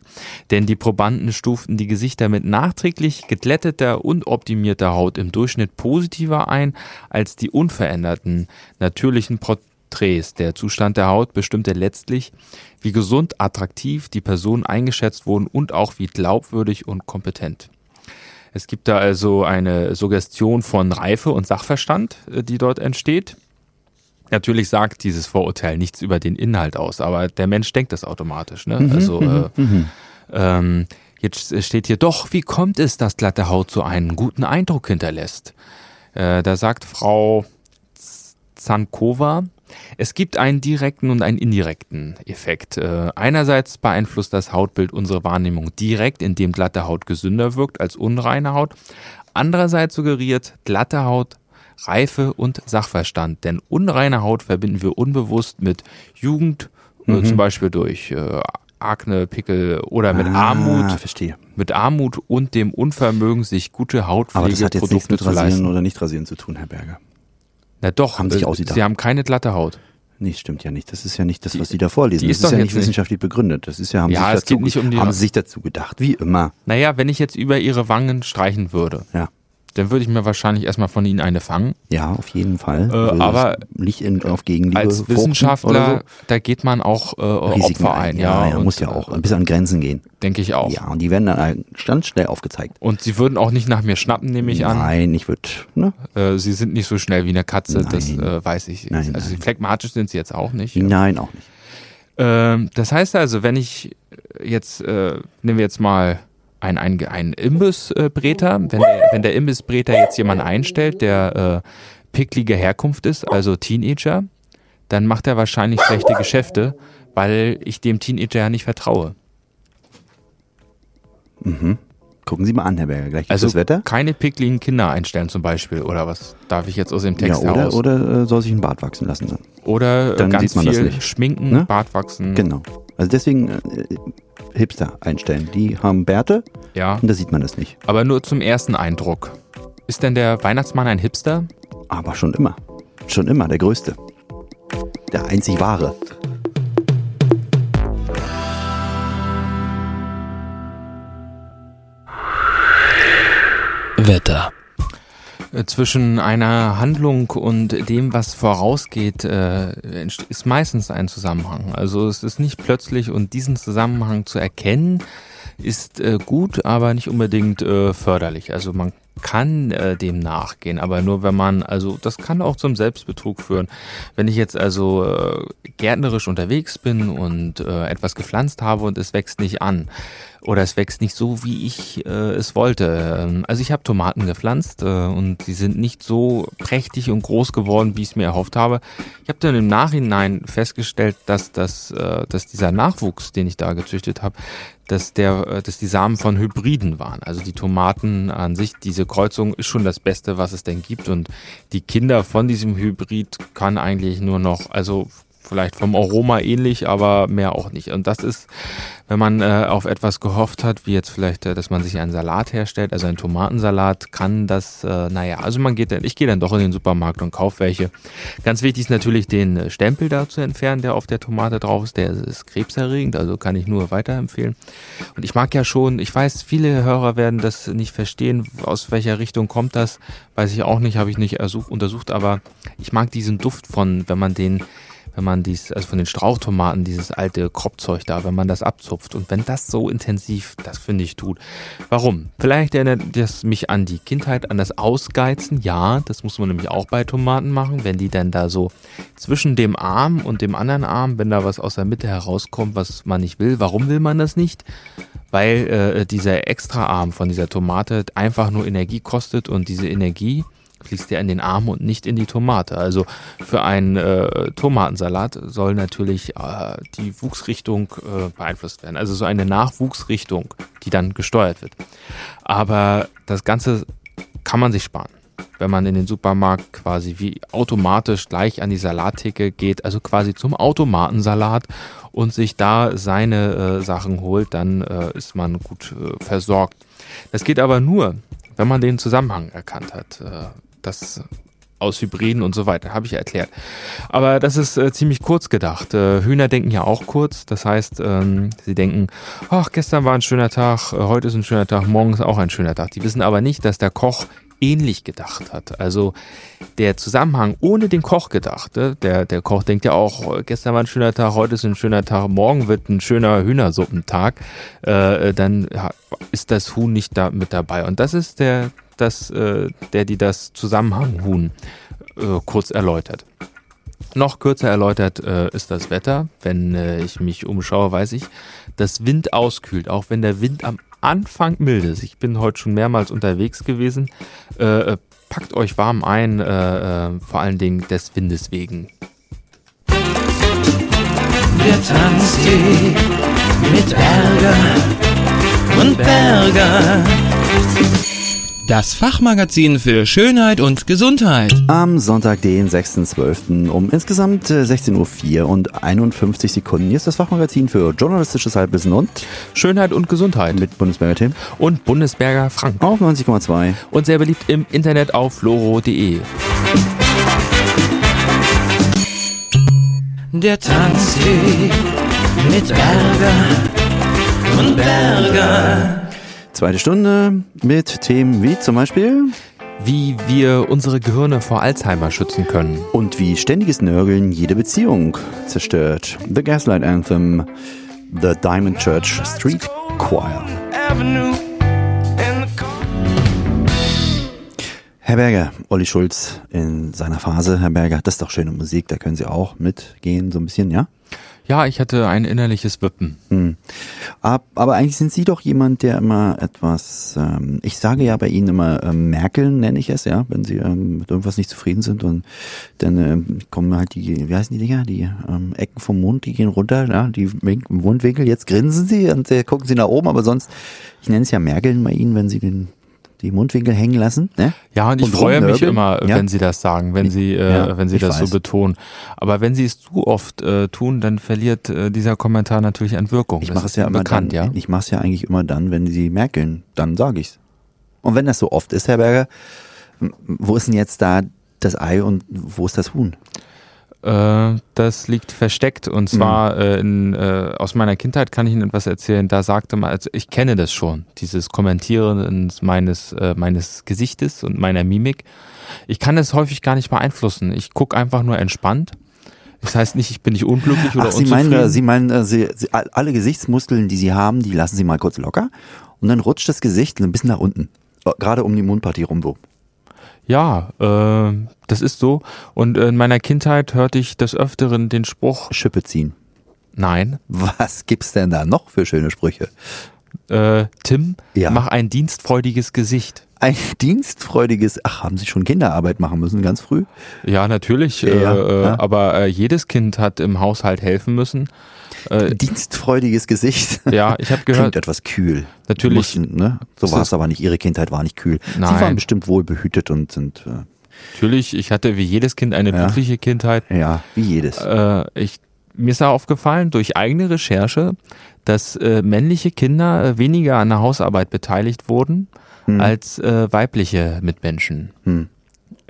Denn die Probanden stuften die Gesichter mit nachträglich geglätteter und optimierter Haut im Durchschnitt positiver ein als die unveränderten natürlichen Porträts. Der Zustand der Haut bestimmte letztlich, wie gesund, attraktiv die Personen eingeschätzt wurden und auch wie glaubwürdig und kompetent. Es gibt da also eine Suggestion von Reife und Sachverstand, äh, die dort entsteht. Natürlich sagt dieses Vorurteil nichts über den Inhalt aus, aber der Mensch denkt das automatisch. Ne? also äh, ähm, jetzt steht hier doch, wie kommt es, dass glatte Haut so einen guten Eindruck hinterlässt? Äh, da sagt Frau Zankova, es gibt einen direkten und einen indirekten Effekt. Äh, einerseits beeinflusst das Hautbild unsere Wahrnehmung direkt, indem glatte Haut gesünder wirkt als unreine Haut. Andererseits suggeriert glatte Haut Reife und Sachverstand, denn unreine Haut verbinden wir unbewusst mit Jugend, äh, zum Beispiel durch äh, Akne, Pickel oder mit Ah, Armut, verstehe. mit Armut und dem Unvermögen, sich gute Aber das hat jetzt nichts Hautpflegeprodukte mit zu Rasieren leisten. oder nicht Rasieren zu tun, Herr Berger. Na doch, Haben sich äh, ausgedacht. sie haben keine glatte Haut. Nee, stimmt ja nicht. Das ist ja nicht das, was Sie da vorlesen. die Das ist doch ja nicht wissenschaftlich begründet. Das ist ja, haben, Ja, sich dazu, geht nicht um die- haben sie sich dazu gedacht. Wie immer. Naja, wenn ich jetzt über ihre Wangen streichen würde, Ja. Dann würde ich mir wahrscheinlich erstmal von ihnen eine fangen. Ja, auf jeden Fall. Äh, Würde aber das nicht in, auf Gegenliebe Als Wissenschaftler, oder da geht man auch äh, so. Risiken Opfer ein. Ja, ja, und, muss ja auch ein bisschen an Grenzen gehen. Denke ich auch. Ja, und die werden dann ganz schnell aufgezeigt. Und sie würden auch nicht nach mir schnappen, nehme ich an. Nein, ich würde, ne? Äh, sie sind nicht so schnell wie eine Katze, das Nein. äh, weiß ich. Nein, also nein. phlegmatisch sind sie jetzt auch nicht. Nein, auch nicht. Ähm, das heißt also, wenn ich jetzt, äh, nehmen wir jetzt mal einen, einen, einen Imbissbreter, wenn der, wenn der Imbissbreter jetzt jemanden einstellt, der äh, picklige Herkunft ist, also Teenager, dann macht er wahrscheinlich schlechte Geschäfte, weil ich dem Teenager ja nicht vertraue. Gucken Sie mal an, Herr Berger. Gleich Also das Wetter. keine pickligen Kinder einstellen zum Beispiel oder was darf ich jetzt aus dem Ja, Text oder, heraus? oder äh, soll sich ein Bart wachsen lassen. Dann. Oder Dann ganz sieht man das viel nicht. schminken, Ne? Bart wachsen. Genau. Also deswegen äh, Hipster einstellen. Die haben Bärte Ja, und da sieht man das nicht. aber nur zum ersten Eindruck. Ist denn der Weihnachtsmann ein Hipster? Aber schon immer. Schon immer der Größte. Der einzig wahre. Wetter. Äh, Zwischen einer Handlung und dem, was vorausgeht, äh, ist meistens ein Zusammenhang. Also es ist nicht plötzlich und diesen Zusammenhang zu erkennen, ist äh, gut, aber nicht unbedingt förderlich. Also man kann äh, dem nachgehen, aber nur wenn man, also das kann auch zum Selbstbetrug führen. Wenn ich jetzt also äh, gärtnerisch unterwegs bin und äh, etwas gepflanzt habe und es wächst nicht an oder es wächst nicht so, wie ich äh, es wollte. Ähm, Also ich habe Tomaten gepflanzt äh, und sie sind nicht so prächtig und groß geworden, wie ich es mir erhofft habe. Ich habe dann im Nachhinein festgestellt, dass, das, äh, dass dieser Nachwuchs, den ich da gezüchtet habe, dass, der, äh, dass die Samen von Hybriden waren. Also die Tomaten an sich, diese Kreuzung ist schon das Beste, was es denn gibt. Und die Kinder von diesem Hybrid kann eigentlich nur noch, also vielleicht vom Aroma ähnlich, aber mehr auch nicht. Und das ist, wenn man äh, auf etwas gehofft hat, wie jetzt vielleicht, äh, dass man sich einen Salat herstellt, also einen Tomatensalat, kann das, äh, naja, also man geht dann, ich gehe dann doch in den Supermarkt und kaufe welche. Ganz wichtig ist natürlich den äh, Stempel da zu entfernen, der auf der Tomate drauf ist, der ist krebserregend, also kann ich nur weiterempfehlen. Und ich mag ja schon, ich weiß, viele Hörer werden das nicht verstehen, aus welcher Richtung kommt das, weiß ich auch nicht, habe ich nicht ersuch, untersucht, aber ich mag diesen Duft von, wenn man den wenn man dies, also von den Strauchtomaten, dieses alte Kropfzeug da, wenn man das abzupft und wenn das so intensiv, das finde ich tut. Warum? Vielleicht erinnert das mich an die Kindheit, an das Ausgeizen. Ja, das muss man nämlich auch bei Tomaten machen, wenn die dann da so zwischen dem Arm und dem anderen Arm, wenn da was aus der Mitte herauskommt, was man nicht will. Warum will man das nicht? Weil äh, dieser Extraarm von dieser Tomate einfach nur Energie kostet und diese Energie fließt ja in den Arm und nicht in die Tomate. Also für einen äh, Tomatensalat soll natürlich äh, die Wuchsrichtung äh, beeinflusst werden. Also so eine Nachwuchsrichtung, die dann gesteuert wird. Aber das Ganze kann man sich sparen. Wenn man in den Supermarkt quasi wie automatisch gleich an die Salattheke geht, also quasi zum Automatensalat und sich da seine äh, Sachen holt, dann äh, ist man gut äh, versorgt. Das geht aber nur, wenn man den Zusammenhang erkannt hat. Das aus Hybriden und so weiter, habe ich erklärt. Aber das ist äh, ziemlich kurz gedacht. Äh, Hühner denken ja auch kurz. Das heißt, ähm, sie denken, ach, gestern war ein schöner Tag, äh, heute ist ein schöner Tag, morgen ist auch ein schöner Tag. Die wissen aber nicht, dass der Koch ähnlich gedacht hat. Also der Zusammenhang ohne den Koch gedacht. äh, Der, der Koch denkt ja auch, äh, gestern war ein schöner Tag, heute ist ein schöner Tag, morgen wird ein schöner Hühnersuppentag. Äh, dann ist das Huhn nicht da mit dabei. Und das ist der, das, äh, der die das Zusammenhang-Huhn äh, kurz erläutert. Noch kürzer erläutert äh, ist das Wetter. Wenn äh, ich mich umschaue, weiß ich, dass Wind auskühlt, auch wenn der Wind am Anfang mild ist. Ich bin heute schon mehrmals unterwegs gewesen. Äh, äh, packt euch warm ein, äh, äh, vor allen Dingen des Windes wegen. Der Tanztee mit Berger und Berger. Das Fachmagazin für Schönheit und Gesundheit. Am Sonntag, den 6.12. um insgesamt äh, 16.04 Uhr und 51 Sekunden. Hier ist das Fachmagazin für journalistisches Halbwissen und Schönheit und Gesundheit. mit Bundesberger Tim und Bundesberger Frank. auf 90,2. Und sehr beliebt im Internet auf floro.de. Der Tanztee mit Berger und Berger. Zweite Stunde mit Themen wie zum Beispiel Wie wir unsere Gehirne vor Alzheimer schützen können. und wie ständiges Nörgeln jede Beziehung zerstört. The Gaslight Anthem, The Diamond Church Street Choir. Herr Berger, Olli Schulz in seiner Phase. Herr Berger, das ist doch schöne Musik, da können Sie auch mitgehen, so ein bisschen, ja? Ja, ich hatte ein innerliches Wippen. Hm. Ab, aber eigentlich sind Sie doch jemand, der immer etwas, ähm, ich sage ja bei Ihnen immer ähm, Merkeln, nenne ich es, ja, wenn Sie ähm, mit irgendwas nicht zufrieden sind und dann ähm, kommen halt die, wie heißen die Dinger, die ähm, Ecken vom Mund, die gehen runter, ja, die Wink- Mundwinkel, jetzt grinsen Sie und äh, gucken Sie nach oben, aber sonst, ich nenne es ja Merkeln bei Ihnen, wenn Sie den die Mundwinkel hängen lassen, ne? Ja, und ich Und freue mich immer, Ja. wenn Sie das sagen, wenn Sie, äh, Ja, wenn Sie ich das weiß. so betonen. Aber wenn Sie es zu oft äh, tun, dann verliert äh, dieser Kommentar natürlich an Wirkung. Ich mache es ja immer bekannt, dann, ja. ich mache es ja eigentlich immer dann, wenn sie merkeln, dann sage ich's. Und wenn das so oft ist, Herr Berger, wo ist denn jetzt da das Ei und wo ist das Huhn? Äh, das liegt versteckt und zwar äh, in, äh, aus meiner Kindheit kann ich Ihnen etwas erzählen. Da sagte man, also ich kenne das schon, dieses Kommentieren meines, äh, meines Gesichtes und meiner Mimik. Ich kann es häufig gar nicht beeinflussen. Ich gucke einfach nur entspannt. Das heißt nicht, ich bin nicht unglücklich oder Ach, Sie meinen, äh, Sie meinen, äh, Sie, Sie, all- alle Gesichtsmuskeln, die Sie haben, die lassen Sie mal kurz locker und dann rutscht das Gesicht ein bisschen nach unten. Gerade um die Mundpartie rum so. Ja, äh, das ist so. Und in meiner Kindheit hörte ich des Öfteren den Spruch, Schippe ziehen. nein, Was gibt's denn da noch für schöne Sprüche? äh, Tim, Ja. mach ein dienstfreudiges Gesicht. Ein dienstfreudiges, ach, haben Sie schon Kinderarbeit machen müssen, ganz früh? Ja, natürlich. Ja, äh, äh, ja. Aber äh, jedes Kind hat im Haushalt helfen müssen. Äh, Dienstfreudiges Gesicht. ja, ich habe Klingt gehört, etwas kühl. Natürlich. Mussten, ne? So war es aber nicht. Ihre Kindheit war nicht kühl. Sie Nein. waren bestimmt wohl behütet und sind, äh, natürlich, ich hatte wie jedes Kind eine Ja. glückliche Kindheit. ja, wie jedes. Äh, ich, mir ist da aufgefallen durch eigene Recherche, dass äh, männliche Kinder äh, weniger an der Hausarbeit beteiligt wurden als äh, weibliche Mitmenschen. Hm.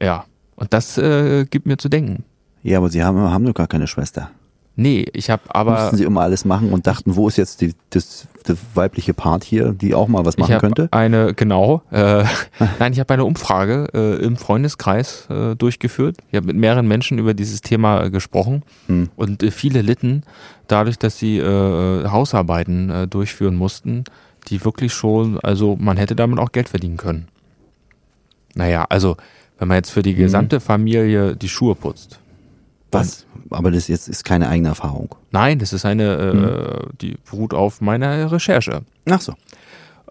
Ja, und das äh, gibt mir zu denken. Ja, aber Sie haben, haben doch gar keine Schwester. Nee, ich habe aber Mussten Sie immer alles machen und dachten, wo ist jetzt die, das, das weibliche Part hier, die auch mal was ich machen habe könnte? eine genau, äh, nein, ich habe eine Umfrage äh, im Freundeskreis äh, durchgeführt. Ich habe mit mehreren Menschen über dieses Thema gesprochen Hm. und äh, viele litten dadurch, dass sie äh, Hausarbeiten äh, durchführen mussten, die wirklich schon, also man hätte damit auch Geld verdienen können. Naja, also wenn man jetzt für die gesamte Familie die Schuhe putzt. Was? Aber das jetzt ist keine eigene Erfahrung. Nein, das ist eine, äh, Hm. die beruht auf meiner Recherche. Ach so.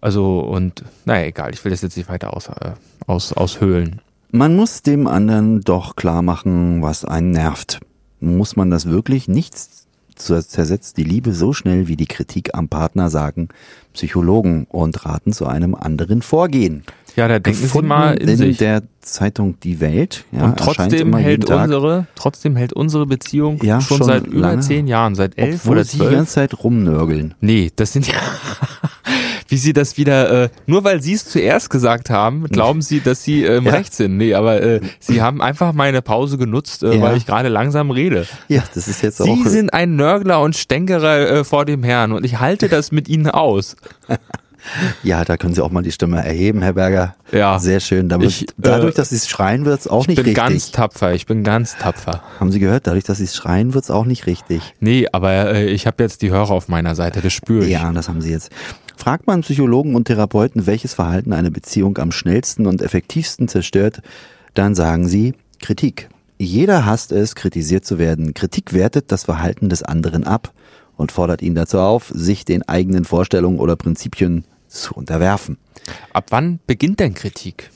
Also und naja, egal, ich will das jetzt nicht weiter aus, äh, aus, aushöhlen. Man muss dem anderen doch klar machen, was einen nervt. Muss man das wirklich? Nichts zersetzt die Liebe so schnell wie die Kritik am Partner, sagen Psychologen und raten zu einem anderen Vorgehen. Ja, da denken Sie Gefunden mal in, in sich. der Zeitung Die Welt. Ja, und trotzdem hält unsere, trotzdem hält unsere Beziehung Ja, schon, schon seit über lange. zehn Jahren, seit elf obwohl oder sie die zwölf. ganze Zeit rumnörgeln. Nee, das sind ja. Wie Sie das wieder, äh, nur weil Sie es zuerst gesagt haben, glauben Sie, dass Sie äh, im Ja. Recht sind. Nee, aber äh, Sie haben einfach meine Pause genutzt, äh, Ja. weil ich gerade langsam rede. Ja, das ist jetzt auch. Sie sind ein Nörgler und Stänkerer äh, vor dem Herrn und ich halte das mit Ihnen aus. Ja, da können Sie auch mal die Stimme erheben, Herr Berger. Ja. Sehr schön. Damit, Ich, äh, dadurch, dass Sie es schreien, wird es auch Ich nicht bin richtig. ganz tapfer, ich bin ganz tapfer. Haben Sie gehört? Dadurch, dass Sie es schreien, wird es auch nicht richtig. Nee, aber äh, ich habe jetzt die Hörer auf meiner Seite, das spüre ich. Ja, das haben Sie jetzt. Fragt man Psychologen und Therapeuten, welches Verhalten eine Beziehung am schnellsten und effektivsten zerstört, dann sagen sie Kritik. Jeder hasst es, kritisiert zu werden. Kritik wertet das Verhalten des anderen ab und fordert ihn dazu auf, sich den eigenen Vorstellungen oder Prinzipien zu unterwerfen. Ab wann beginnt denn Kritik?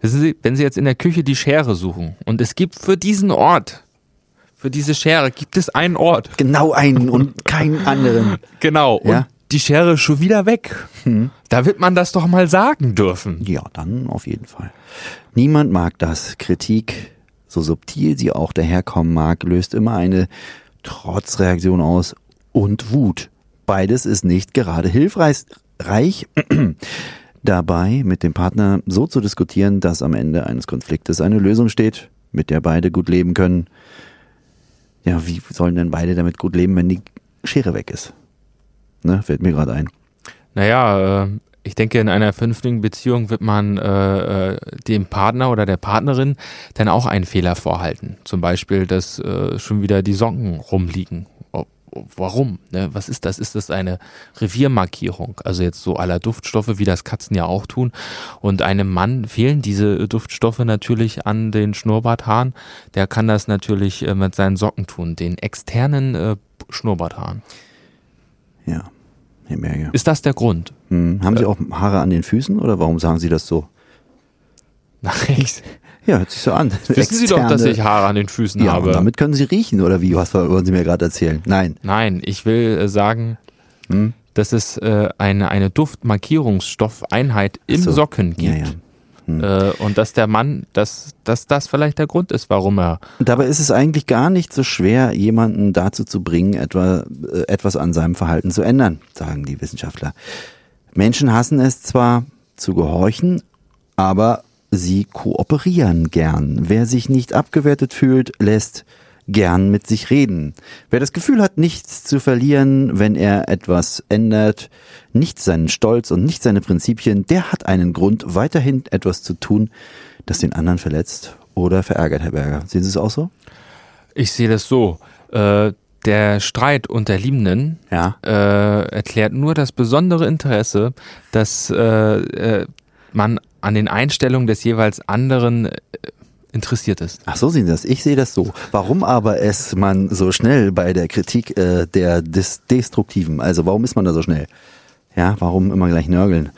Wissen Sie, wenn Sie jetzt in der Küche die Schere suchen und es gibt für diesen Ort, für diese Schere gibt es einen Ort. Genau einen und keinen anderen. Genau. Und Ja. die Schere ist schon wieder weg. Da wird man das doch mal sagen dürfen. Ja, dann auf jeden Fall. Niemand mag das. Kritik, so subtil sie auch daherkommen mag, löst immer eine Trotzreaktion aus und Wut. Beides ist nicht gerade hilfreich. Reich, dabei mit dem Partner so zu diskutieren, dass am Ende eines Konfliktes eine Lösung steht, mit der beide gut leben können. Ja, wie sollen denn beide damit gut leben, wenn die Schere weg ist? Ne, fällt mir gerade ein. Naja, äh, ich denke, in einer vernünftigen Beziehung wird man äh, äh, dem Partner oder der Partnerin dann auch einen Fehler vorhalten. Zum Beispiel, dass schon wieder die Socken rumliegen. Warum? Ne? Was ist das? Ist das eine Reviermarkierung? Also jetzt so aller Duftstoffe, wie das Katzen ja auch tun. Und einem Mann fehlen diese Duftstoffe natürlich an den Schnurrbarthaaren. Der kann das natürlich äh, mit seinen Socken tun, den externen äh, Schnurrbarthaaren. Ja, Herr Berger. Ist das der Grund? Hm. Haben Sie auch Haare an den Füßen oder warum sagen Sie das so? Nein, ich, Ja, hört sich so an. Wissen Sie doch, dass Externe- ich Haare an den Füßen Ja, habe. und damit können Sie riechen oder wie? Was wollen Sie mir gerade erzählen? Nein. Nein, ich will äh, sagen, Hm? dass es äh, eine, eine Duftmarkierungsstoffeinheit im so. Socken gibt. Ja, ja. Hm. Äh, und dass der Mann, dass, dass das vielleicht der Grund ist, warum er. Dabei ist es eigentlich gar nicht so schwer, jemanden dazu zu bringen, etwa, äh, etwas an seinem Verhalten zu ändern, sagen die Wissenschaftler. Menschen hassen es zwar zu gehorchen, aber sie kooperieren gern. Wer sich nicht abgewertet fühlt, lässt gern mit sich reden. Wer das Gefühl hat, nichts zu verlieren, wenn er etwas ändert, nicht seinen Stolz und nicht seine Prinzipien, der hat einen Grund, weiterhin etwas zu tun, das den anderen verletzt oder verärgert, Herr Berger. Sehen Sie es auch so? Ich sehe das so. Äh, der Streit unter Liebenden Ja. äh, erklärt nur das besondere Interesse, dass äh, äh, man an den Einstellungen des jeweils anderen äh, interessiert ist. Ach so sehen Sie das. Ich sehe das so. Warum aber ist man so schnell bei der Kritik äh, der des Destruktiven? Also warum ist man da so schnell? Ja, warum immer gleich nörgeln?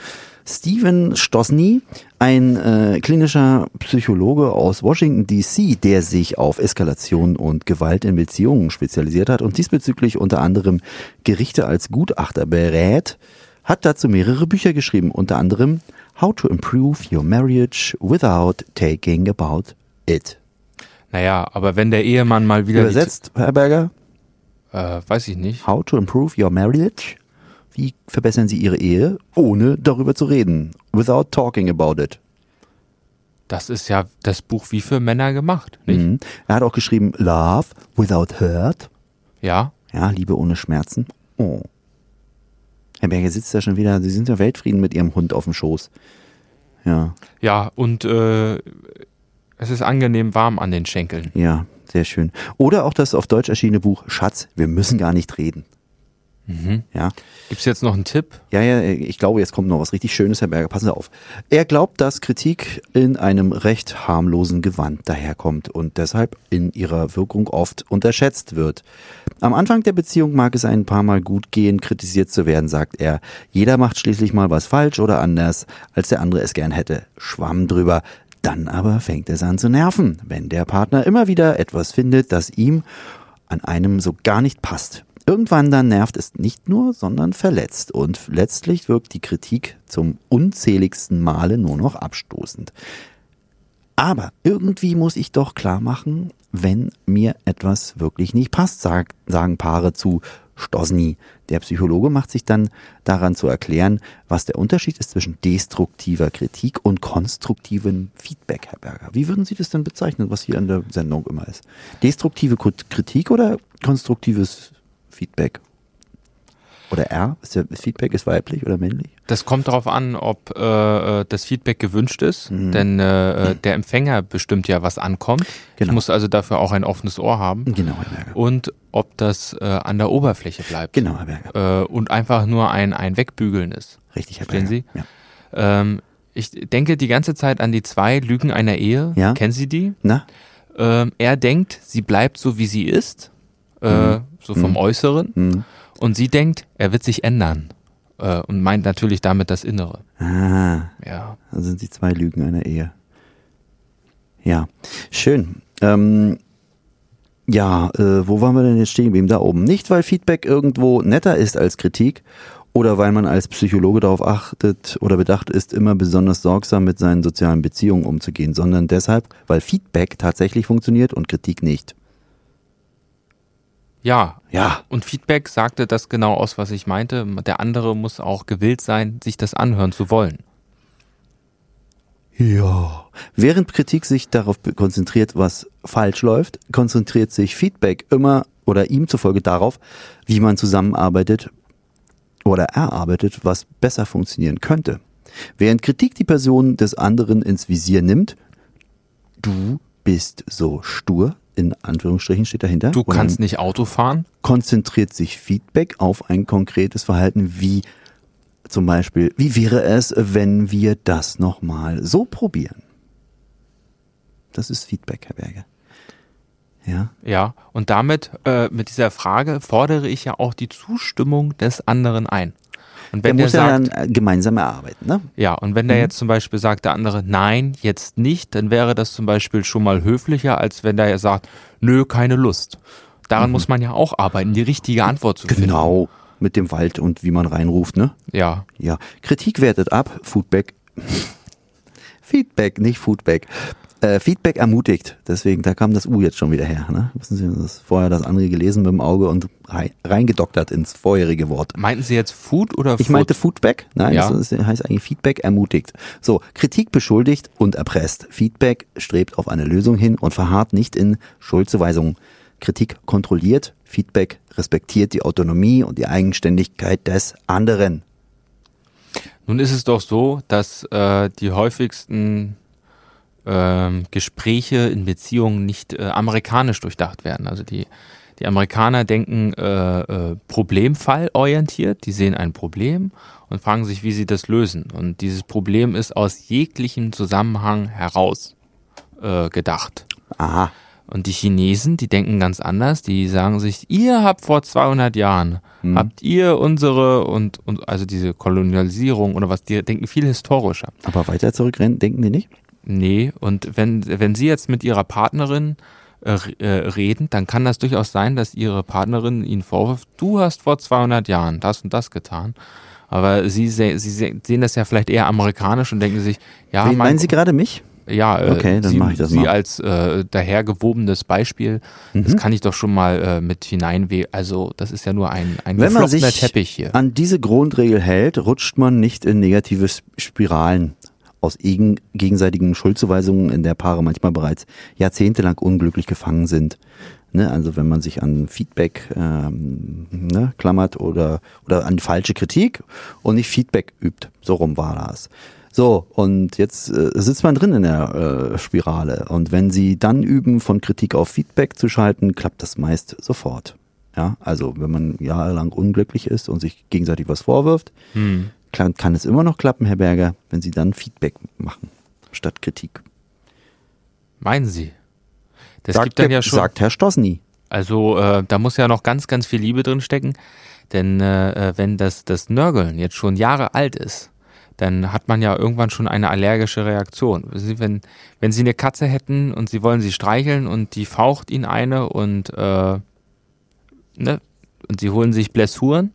Steven Stosny, ein äh, klinischer Psychologe aus Washington DC, der sich auf Eskalation und Gewalt in Beziehungen spezialisiert hat und diesbezüglich unter anderem Gerichte als Gutachter berät, hat dazu mehrere Bücher geschrieben, unter anderem How to Improve Your Marriage Without Taking About It. Naja, aber wenn der Ehemann mal wieder. Übersetzt, Herr Berger, Äh, weiß ich nicht. How to Improve Your Marriage? Wie verbessern Sie Ihre Ehe, ohne darüber zu reden? Without talking about it. Das ist ja das Buch wie für Männer gemacht, nicht? Mhm. Er hat auch geschrieben Love Without Hurt. Ja. Ja, Liebe ohne Schmerzen. Oh. Herr Berger sitzt da schon wieder. Sie sind ja Weltfrieden mit Ihrem Hund auf dem Schoß. Ja, Ja, und äh, es ist angenehm warm an den Schenkeln. ja, sehr schön. Oder auch das auf Deutsch erschienene Buch Schatz, wir müssen gar nicht reden. Ja. Gibt's jetzt noch einen Tipp? Ja, ja, ich glaube, jetzt kommt noch was richtig Schönes, Herr Berger. Passen Sie auf. Er glaubt, dass Kritik in einem recht harmlosen Gewand daherkommt und deshalb in ihrer Wirkung oft unterschätzt wird. Am Anfang der Beziehung mag es ein paar Mal gut gehen, kritisiert zu werden, sagt er. Jeder macht schließlich mal was falsch oder anders, als der andere es gern hätte. Schwamm drüber. Dann aber fängt es an zu nerven, wenn der Partner immer wieder etwas findet, das ihm an einem so gar nicht passt. Irgendwann dann nervt es nicht nur, sondern verletzt und letztlich wirkt die Kritik zum unzähligsten Male nur noch abstoßend. Aber irgendwie muss ich doch klar machen, wenn mir etwas wirklich nicht passt, sag, sagen Paare zu Stosny. Der Psychologe macht sich dann daran zu erklären, was der Unterschied ist zwischen destruktiver Kritik und konstruktivem Feedback, Herr Berger. Wie würden Sie das denn bezeichnen, was hier in der Sendung immer ist? Destruktive Kritik oder konstruktives Feedback? Oder R? Ist der Feedback ist weiblich oder männlich? Das kommt darauf an, ob äh, äh, das Feedback gewünscht ist, Mhm. denn äh, äh, der Empfänger bestimmt ja, was ankommt. Genau. Ich muss also dafür auch ein offenes Ohr haben. Genau, Herr Berger. Und ob das äh, an der Oberfläche bleibt. Genau, Herr Berger. Äh, und einfach nur ein, ein Wegbügeln ist. Richtig, Herr Verstehen Berger. Sie? Ja. Ähm, ich denke die ganze Zeit an die zwei Lügen einer Ehe. Ja. Kennen Sie die? Na? Ähm, er denkt, sie bleibt so, wie sie ist, äh, so vom Äußeren. Hm. Und sie denkt, er wird sich ändern. Äh, und meint natürlich damit das Innere. Ah, Ja. das sind die zwei Lügen einer Ehe. Ja, schön. Ähm, ja, äh, wo waren wir denn jetzt stehen geblieben? Da oben. Nicht, weil Feedback irgendwo netter ist als Kritik oder weil man als Psychologe darauf achtet oder bedacht ist, immer besonders sorgsam mit seinen sozialen Beziehungen umzugehen, sondern deshalb, weil Feedback tatsächlich funktioniert und Kritik nicht. Ja. Ja, Und Feedback sagte das genau aus, was ich meinte. Der andere muss auch gewillt sein, sich das anhören zu wollen. Ja. Während Kritik sich darauf konzentriert, was falsch läuft, konzentriert sich Feedback immer oder ihm zufolge darauf, wie man zusammenarbeitet oder erarbeitet, was besser funktionieren könnte. Während Kritik die Person des anderen ins Visier nimmt, du bist so stur, in Anführungsstrichen steht dahinter. Du kannst nicht Auto fahren. konzentriert sich Feedback auf ein konkretes Verhalten, wie zum Beispiel, wie wäre es, wenn wir das nochmal so probieren? Das ist Feedback, Herr Berger. Ja, Ja. Und damit, äh, mit dieser Frage, fordere ich ja auch die Zustimmung des anderen ein. Und der wenn der, muss ja sagt, dann äh, gemeinsam erarbeiten, ne? ja, und wenn der jetzt zum Beispiel sagt, der andere, nein, jetzt nicht, dann wäre das zum Beispiel schon mal höflicher, als wenn der sagt, nö, keine Lust. Daran muss man ja auch arbeiten, die richtige Antwort zu finden. Genau, mit dem Wald und wie man reinruft, ne? Ja. Ja, Kritik wertet ab, Feedback. Feedback, nicht Foodback. Äh, Feedback ermutigt. Deswegen, da kam das U jetzt schon wieder her. Ne? Wissen Sie, das vorher das andere gelesen mit dem Auge und rei- reingedoktert ins vorherige Wort. Meinten Sie jetzt Food oder Ich Food? meinte Foodback. Nein, Ja. das heißt eigentlich Feedback ermutigt. So, Kritik beschuldigt und erpresst. Feedback strebt auf eine Lösung hin und verharrt nicht in Schuldzuweisungen. Kritik kontrolliert. Feedback respektiert die Autonomie und die Eigenständigkeit des anderen. Nun ist es doch so, dass äh, die häufigsten ähm, Gespräche in Beziehungen nicht äh, amerikanisch durchdacht werden. Also die, die Amerikaner denken äh, äh, problemfallorientiert, die sehen ein Problem und fragen sich, wie sie das lösen. Und dieses Problem ist aus jeglichem Zusammenhang heraus äh, gedacht. Aha. Und die Chinesen, die denken ganz anders. Die sagen sich, ihr habt vor 200 Jahren, habt ihr unsere und, und also diese Kolonialisierung oder was, die denken viel historischer. Aber weiter zurückrennen, denken die nicht? Nee, und wenn, wenn Sie jetzt mit Ihrer Partnerin äh, äh, reden, dann kann das durchaus sein, dass Ihre Partnerin Ihnen vorwirft, du hast vor 200 Jahren das und das getan. Aber Sie, se Sie se sehen das ja vielleicht eher amerikanisch und denken sich, ja, Wen mein- meinen Sie gerade mich? ja, äh, Okay, dann Sie, mach ich das Sie mal. Mhm. als äh, dahergewobenes Beispiel, das kann ich doch schon mal äh, mit hineinwählen. Also das ist ja nur ein, ein Wenn man sich Teppich hier. an diese Grundregel hält, rutscht man nicht in negative Spiralen aus gegen, gegenseitigen Schuldzuweisungen, in der Paare manchmal bereits jahrzehntelang unglücklich gefangen sind. Ne, also wenn man sich an Feedback ähm, ne, klammert oder, oder an falsche Kritik und nicht Feedback übt. So rum war das. So, und jetzt äh, sitzt man drin in der äh, Spirale. Und wenn sie dann üben, von Kritik auf Feedback zu schalten, klappt das meist sofort. Ja, also wenn man jahrelang unglücklich ist und sich gegenseitig was vorwirft, Hm. Kann, kann es immer noch klappen, Herr Berger, wenn Sie dann Feedback machen, statt Kritik. Meinen Sie? Das sagt, gibt dann ja schon. sagt Herr Stosny. Also äh, da muss ja noch ganz, ganz viel Liebe drin stecken. Denn äh, äh, wenn das, das Nörgeln jetzt schon Jahre alt ist, dann hat man ja irgendwann schon eine allergische Reaktion. Sie, wenn, wenn Sie eine Katze hätten und Sie wollen sie streicheln und die faucht Ihnen eine und, äh, ne, und Sie holen sich Blessuren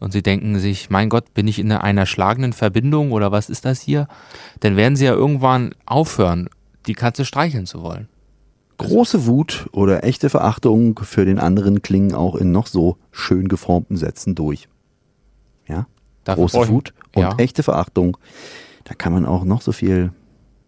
und Sie denken sich, mein Gott, bin ich in einer schlagenden Verbindung oder was ist das hier? Dann werden Sie ja irgendwann aufhören, die Katze streicheln zu wollen. Große Wut oder echte Verachtung für den anderen klingen auch in noch so schön geformten Sätzen durch. Ja? Dafür Große Wut und ja. echte Verachtung. Da kann man auch noch so viel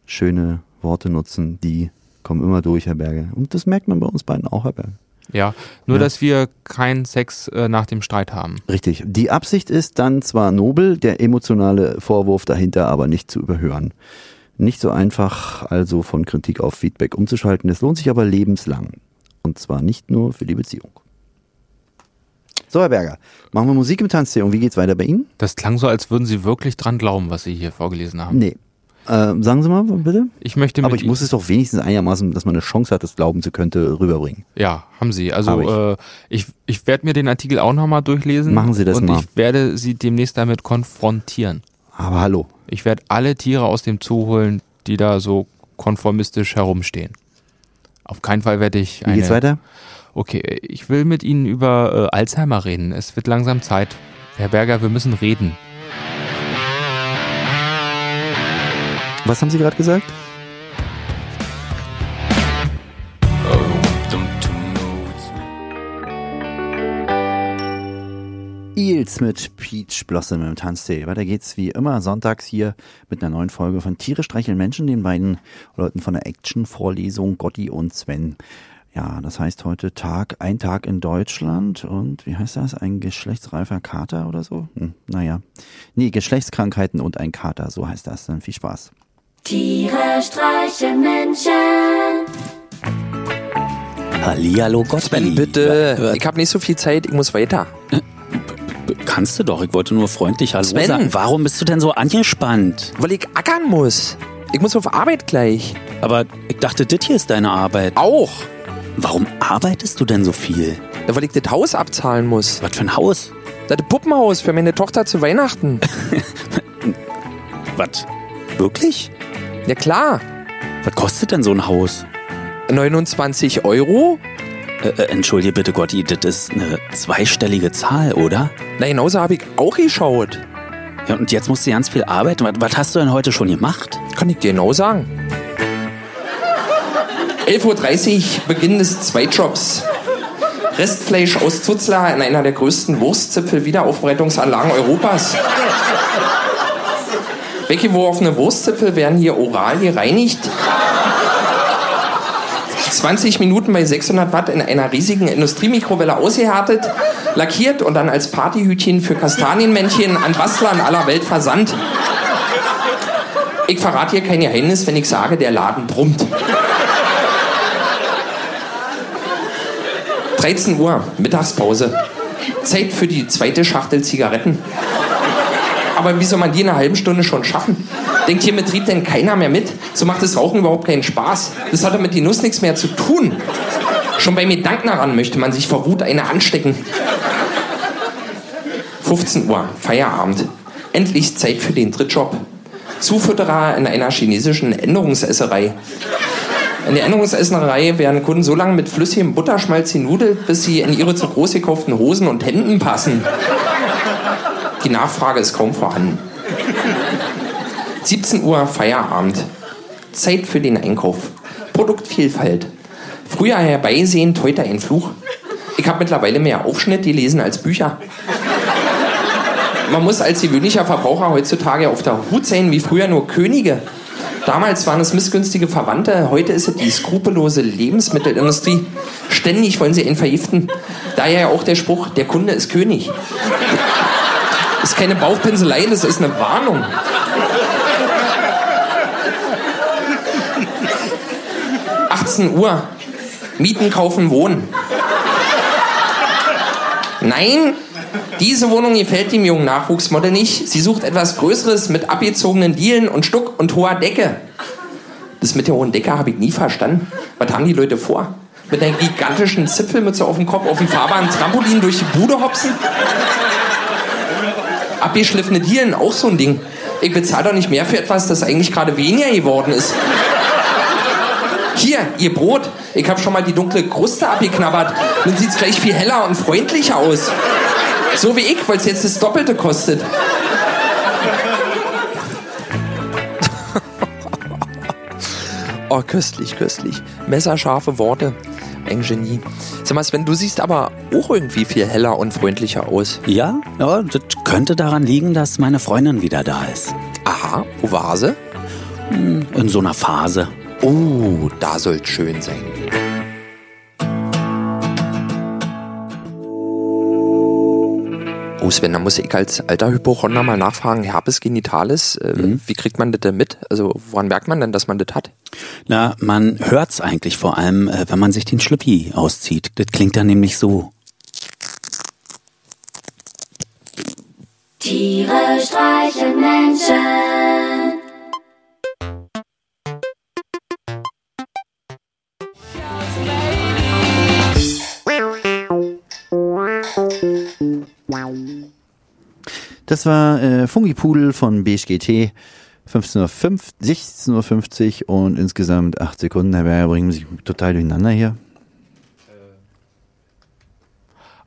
schöne Worte nutzen, die kommen immer durch, Herr Berger. Und das merkt man bei uns beiden auch, Herr Berger. Ja, nur Ja. dass wir keinen Sex äh, nach dem Streit haben. Richtig. Die Absicht ist dann zwar nobel, der emotionale Vorwurf dahinter aber nicht zu überhören. Nicht so einfach also von Kritik auf Feedback umzuschalten. Es lohnt sich aber lebenslang. Und zwar nicht nur für die Beziehung. So, Herr Berger, machen wir Musik im Tanztee und wie geht's weiter bei Ihnen? Das klang so, als würden Sie wirklich dran glauben, was Sie hier vorgelesen haben. Nee. Äh, sagen Sie mal, bitte. Ich möchte Aber ich muss es doch wenigstens einigermaßen, dass man eine Chance hat, das glauben zu könnte, rüberbringen. Ja, haben Sie. Also Hab ich. äh, ich, ich werde mir den Artikel auch nochmal durchlesen. Machen Sie das und mal. ich werde Sie demnächst damit konfrontieren. Aber hallo. Ich werde alle Tiere aus dem Zoo holen, die da so konformistisch herumstehen. Auf keinen Fall werde ich Wie eine, geht's weiter? Okay, ich will mit Ihnen über äh, Alzheimer reden. Es wird langsam Zeit. Herr Berger, wir müssen reden. Was haben Sie gerade gesagt? Eels mit Peach Blossom im Tanztee. Weiter geht's wie immer sonntags hier mit einer neuen Folge von Tiere streicheln Menschen, den beiden Leuten von der Action-Vorlesung Gotti und Sven. Ja, das heißt heute Tag, ein Tag in Deutschland und wie heißt das? Ein geschlechtsreifer Kater oder so? Hm, naja. Nee, Geschlechtskrankheiten und ein Kater, so heißt das. Dann viel Spaß. Tiere streichen Menschen. Hallihallo Gottberli. Bitte, ich habe nicht so viel Zeit, ich muss weiter. Kannst du doch, ich wollte nur freundlich Hallo Sven. sagen. Warum bist du denn so angespannt? Weil ich ackern muss. Ich muss auf Arbeit gleich. Aber ich dachte, das hier ist deine Arbeit. Auch. Warum arbeitest du denn so viel? Ja, Weil ich das Haus abzahlen muss. Was für ein Haus? Das Puppenhaus für meine Tochter zu Weihnachten. Was? Wirklich? Ja klar. Was kostet denn so ein Haus? 29 Euro? Äh, äh, entschuldige bitte, Gotti, das ist eine zweistellige Zahl, oder? Na, genauso habe ich auch geschaut. Ja, und jetzt musst du ganz viel arbeiten. Was, was hast du denn heute schon gemacht? Kann ich dir genau sagen. 11.30 Uhr, Beginn des Zweitjobs. Restfleisch aus Tuzla in einer der größten Wurstzipfel-Wiederaufbereitungsanlagen Europas. Weggeworfene Wurstzipfel werden hier oral gereinigt. 20 Minuten bei 600 Watt in einer riesigen Industriemikrowelle ausgehärtet, lackiert und dann als Partyhütchen für Kastanienmännchen an Bastler in aller Welt versandt. Ich verrate hier kein Geheimnis, wenn ich sage, der Laden brummt. 13 Uhr, Mittagspause. Zeit für die zweite Schachtel Zigaretten. Aber wie soll man die in einer halben Stunde schon schaffen? Denkt hier mit Ried denn keiner mehr mit? So macht das Rauchen überhaupt keinen Spaß. Das hat doch mit Genuss nichts mehr zu tun. Schon beim Gedanken daran möchte man sich vor Wut eine anstecken. 15 Uhr, Feierabend. Endlich Zeit für den Drittjob. Zufutterer in einer chinesischen Änderungsesserei. In der Änderungsesserei werden Kunden so lange mit flüssigem Butterschmalz genudelt, bis sie in ihre zu groß gekauften Hosen und Hemden passen. Die Nachfrage ist kaum vorhanden. 17 Uhr Feierabend. Zeit für den Einkauf. Produktvielfalt. Früher herbeisehend, heute ein Fluch. Ich habe mittlerweile mehr Aufschnitt gelesen als Bücher. Man muss als gewöhnlicher Verbraucher heutzutage auf der Hut sein, wie früher nur Könige. Damals waren es missgünstige Verwandte, heute ist es die skrupellose Lebensmittelindustrie. Ständig wollen sie ihn vergiften. Daher auch der Spruch, der Kunde ist König. Das ist keine Bauchpinselei, das ist eine Warnung. ...18 Uhr. Mieten, kaufen, wohnen. Nein, diese Wohnung gefällt dem jungen Nachwuchsmodel nicht. Sie sucht etwas Größeres mit abgezogenen Dielen und Stuck und hoher Decke. Das mit der hohen Decke habe ich nie verstanden. Was haben die Leute vor? Mit einer gigantischen Zipfelmütze auf dem Kopf auf dem fahrbaren Trampolin durch die Bude hopsen? Abgeschliffene Dielen, auch so ein Ding. Ich bezahle doch nicht mehr für etwas, das eigentlich gerade weniger geworden ist. Hier, ihr Brot. Ich habe schon mal die dunkle Kruste abgeknabbert. Dann sieht es gleich viel heller und freundlicher aus. So wie ich, weil es jetzt das Doppelte kostet. oh, köstlich, köstlich. Messerscharfe Worte. Ein Genie. Sag mal, Sven, du siehst aber auch irgendwie viel heller und freundlicher aus. Ja, ja, das könnte daran liegen, dass meine Freundin wieder da ist. Aha, wo war sie? In so einer Phase. Oh, da soll's schön sein. Oh Sven, da muss ich als alter Hypochonder mal nachfragen, Herpes genitalis, äh, wie kriegt man das denn mit? Also woran merkt man denn, dass man das hat? Na, man hört's eigentlich vor allem, äh, wenn man sich den Schlüppi auszieht. Das klingt dann nämlich so. Tiere streichen Menschen. Das war äh, Fungipudel von BSGT. 15.05 16.50 Uhr und insgesamt 8 Sekunden. Herr bringen sich total durcheinander hier.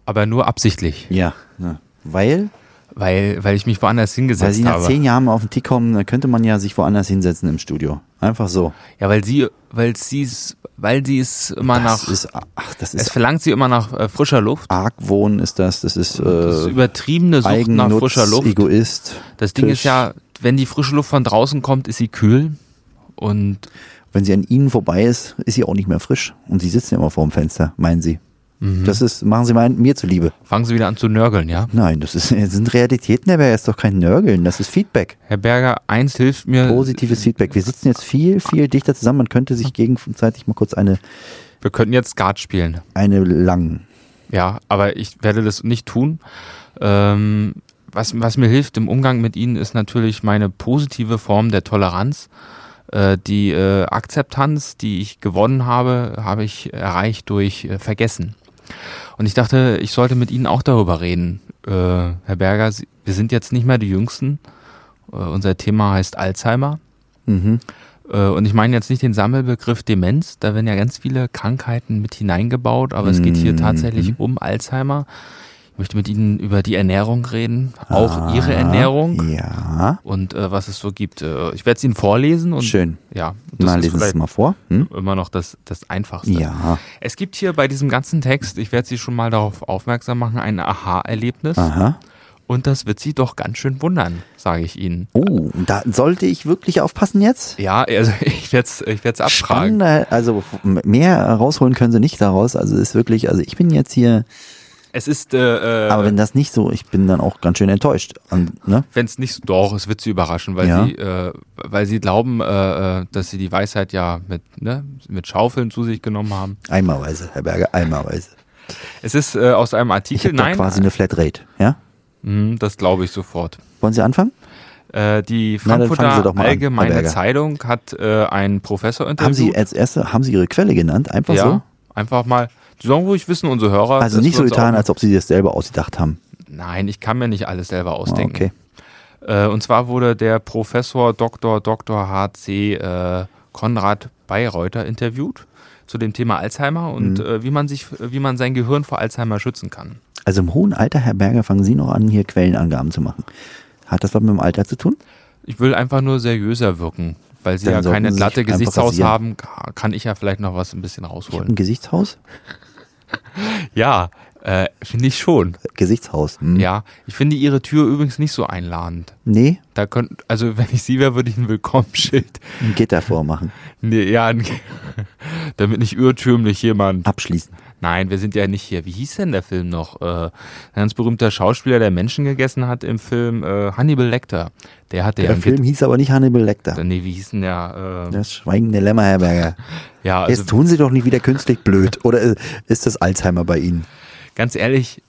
Aber nur absichtlich, Ja, ja. weil, weil, weil ich mich woanders weil hingesetzt Sie nach habe. zehn Jahren auf den Tick kommen, dann könnte man ja sich woanders hinsetzen im Studio. Einfach so. Ja, weil sie, weil sie es, weil sie es immer das nach, ist, ach, das es ist verlangt sie immer nach äh, frischer Luft. Argwohn ist das, das ist, Das ist äh, übertriebene Sucht nach Eigennutz, frischer Luft. Egoist. Das Ding Tisch. ist ja, wenn die frische Luft von draußen kommt, ist sie kühl. Und Wenn sie an Ihnen vorbei ist, ist sie auch nicht mehr frisch. Und Sie sitzen immer vor dem Fenster, meinen Sie. Mhm. Das ist, machen Sie mal mir zuliebe. fangen sie wieder an zu nörgeln, ja? Nein, das, ist, das sind Realitäten, Herr Berger, ist doch kein Nörgeln, das ist Feedback. Herr Berger, eins hilft mir. Positives Feedback. Wir sitzen jetzt viel, viel dichter zusammen. Man könnte sich gegenseitig mal kurz eine, Wir könnten jetzt Skat spielen. eine lang. Ja, aber ich werde das nicht tun. Ähm, was, was mir hilft im Umgang mit ihnen ist natürlich meine positive Form der Toleranz. Äh, die äh, Akzeptanz, die ich gewonnen habe, habe ich erreicht durch äh, Vergessen. Und ich dachte, ich sollte mit Ihnen auch darüber reden. Äh, Herr Berger, Sie, wir sind jetzt nicht mehr die Jüngsten. Äh, unser Thema heißt Alzheimer. Mhm. Äh, Und ich meine jetzt nicht den Sammelbegriff Demenz, da werden ja ganz viele Krankheiten mit hineingebaut, aber es geht hier Mhm. tatsächlich um Alzheimer. Ich möchte mit Ihnen über die Ernährung reden, auch Ah, Ihre Ernährung Ja. und äh, was es so gibt. Äh, ich werde es Ihnen vorlesen und Schön. ja, Na, ist lesen Sie es mal vor. Hm? immer noch das, das Einfachste. Ja. Es gibt hier bei diesem ganzen Text, ich werde Sie schon mal darauf aufmerksam machen, ein Aha-Erlebnis Aha. und das wird Sie doch ganz schön wundern, sage ich Ihnen. Oh, da sollte ich wirklich aufpassen jetzt? Ja, also ich werde es ich werd's abfragen. Spannender, also mehr rausholen können Sie nicht daraus. Also ist wirklich, also ich bin jetzt hier, Es ist, äh, äh, aber wenn das nicht so, ich bin dann auch ganz schön enttäuscht. Ne? Wenn es nicht so, doch, es wird sie überraschen, weil Ja. sie, äh, weil sie glauben, äh, äh, dass sie die Weisheit ja mit, ne, mit Schaufeln zu sich genommen haben. Einmalweise, Herr Berger, einmalweise. Es ist äh, aus einem Ich Artikel, da nein, quasi eine Flatrate, ja? Mhm, das glaube ich sofort. Wollen Sie anfangen? Äh, die Na, Frankfurter an, Herr Allgemeine Berger. Zeitung hat äh, einen Professor Haben interviewt. Sie als erste, haben Sie Ihre Quelle genannt? Einfach ja, so? einfach mal, die sollen ruhig wissen, unsere Hörer. Also nicht so getan, als ob Sie das selber ausgedacht haben. Nein, ich kann mir nicht alles selber Ah, ausdenken. Okay. Äh, und zwar wurde der Professor Dr. Dr. H.C. Äh, Konrad Bayreuther interviewt zu dem Thema Alzheimer und Mhm. äh, wie man sich, wie man sein Gehirn vor Alzheimer schützen kann. Also im hohen Alter, Herr Berger, fangen Sie noch an, hier Quellenangaben zu machen. Hat das was mit dem Alter zu tun? Ich will einfach nur seriöser wirken, weil sie Dann ja keine glatte Gesichtshaus haben, ka- kann ich ja vielleicht noch was ein bisschen rausholen. ein Gesichtshaus? Ja, äh, finde ich schon. Gesichtshaus. Hm. Ja, ich finde ihre Tür übrigens nicht so einladend. Nee, Da könnt, also wenn ich sie wäre, würde ich ein Willkommensschild. ein Gitter vormachen. Nee, ja, ein- damit nicht irrtümlich jemand. Abschließen. Nein, wir sind ja nicht hier. Wie hieß denn der Film noch? Äh, ein ganz berühmter Schauspieler, der Menschen gegessen hat im Film äh, Hannibal Lecter. Der hatte ja Der ein Film hieß aber nicht Hannibal Lecter. Nee, wie hieß denn der? Äh, Das schweigende Lämmer, Herr Berger. ja, also Jetzt tun Sie doch nicht wieder künstlich blöd. Oder äh, ist das Alzheimer bei Ihnen? Ganz ehrlich,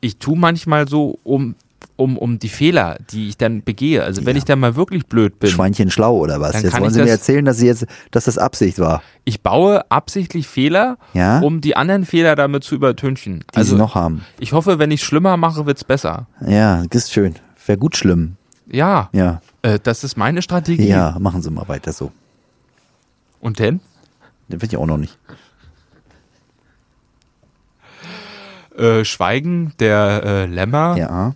ich tue manchmal so, um, um, um die Fehler, die ich dann begehe. Also wenn Ja. ich dann mal wirklich blöd bin, Schweinchen schlau oder was? Jetzt wollen Sie mir erzählen, dass Sie jetzt, dass das Absicht war, ich baue absichtlich Fehler, Ja? um die anderen Fehler damit zu übertünchen. die also Sie noch haben. ich hoffe, wenn ich schlimmer mache, wird's besser. Ja, das ist schön. Wäre gut schlimm. Ja, Ja, äh, das ist meine Strategie. ja, machen Sie mal weiter so. Und denn? Den will ich auch noch nicht. Äh, Schweigen der äh, Lämmer. Ja,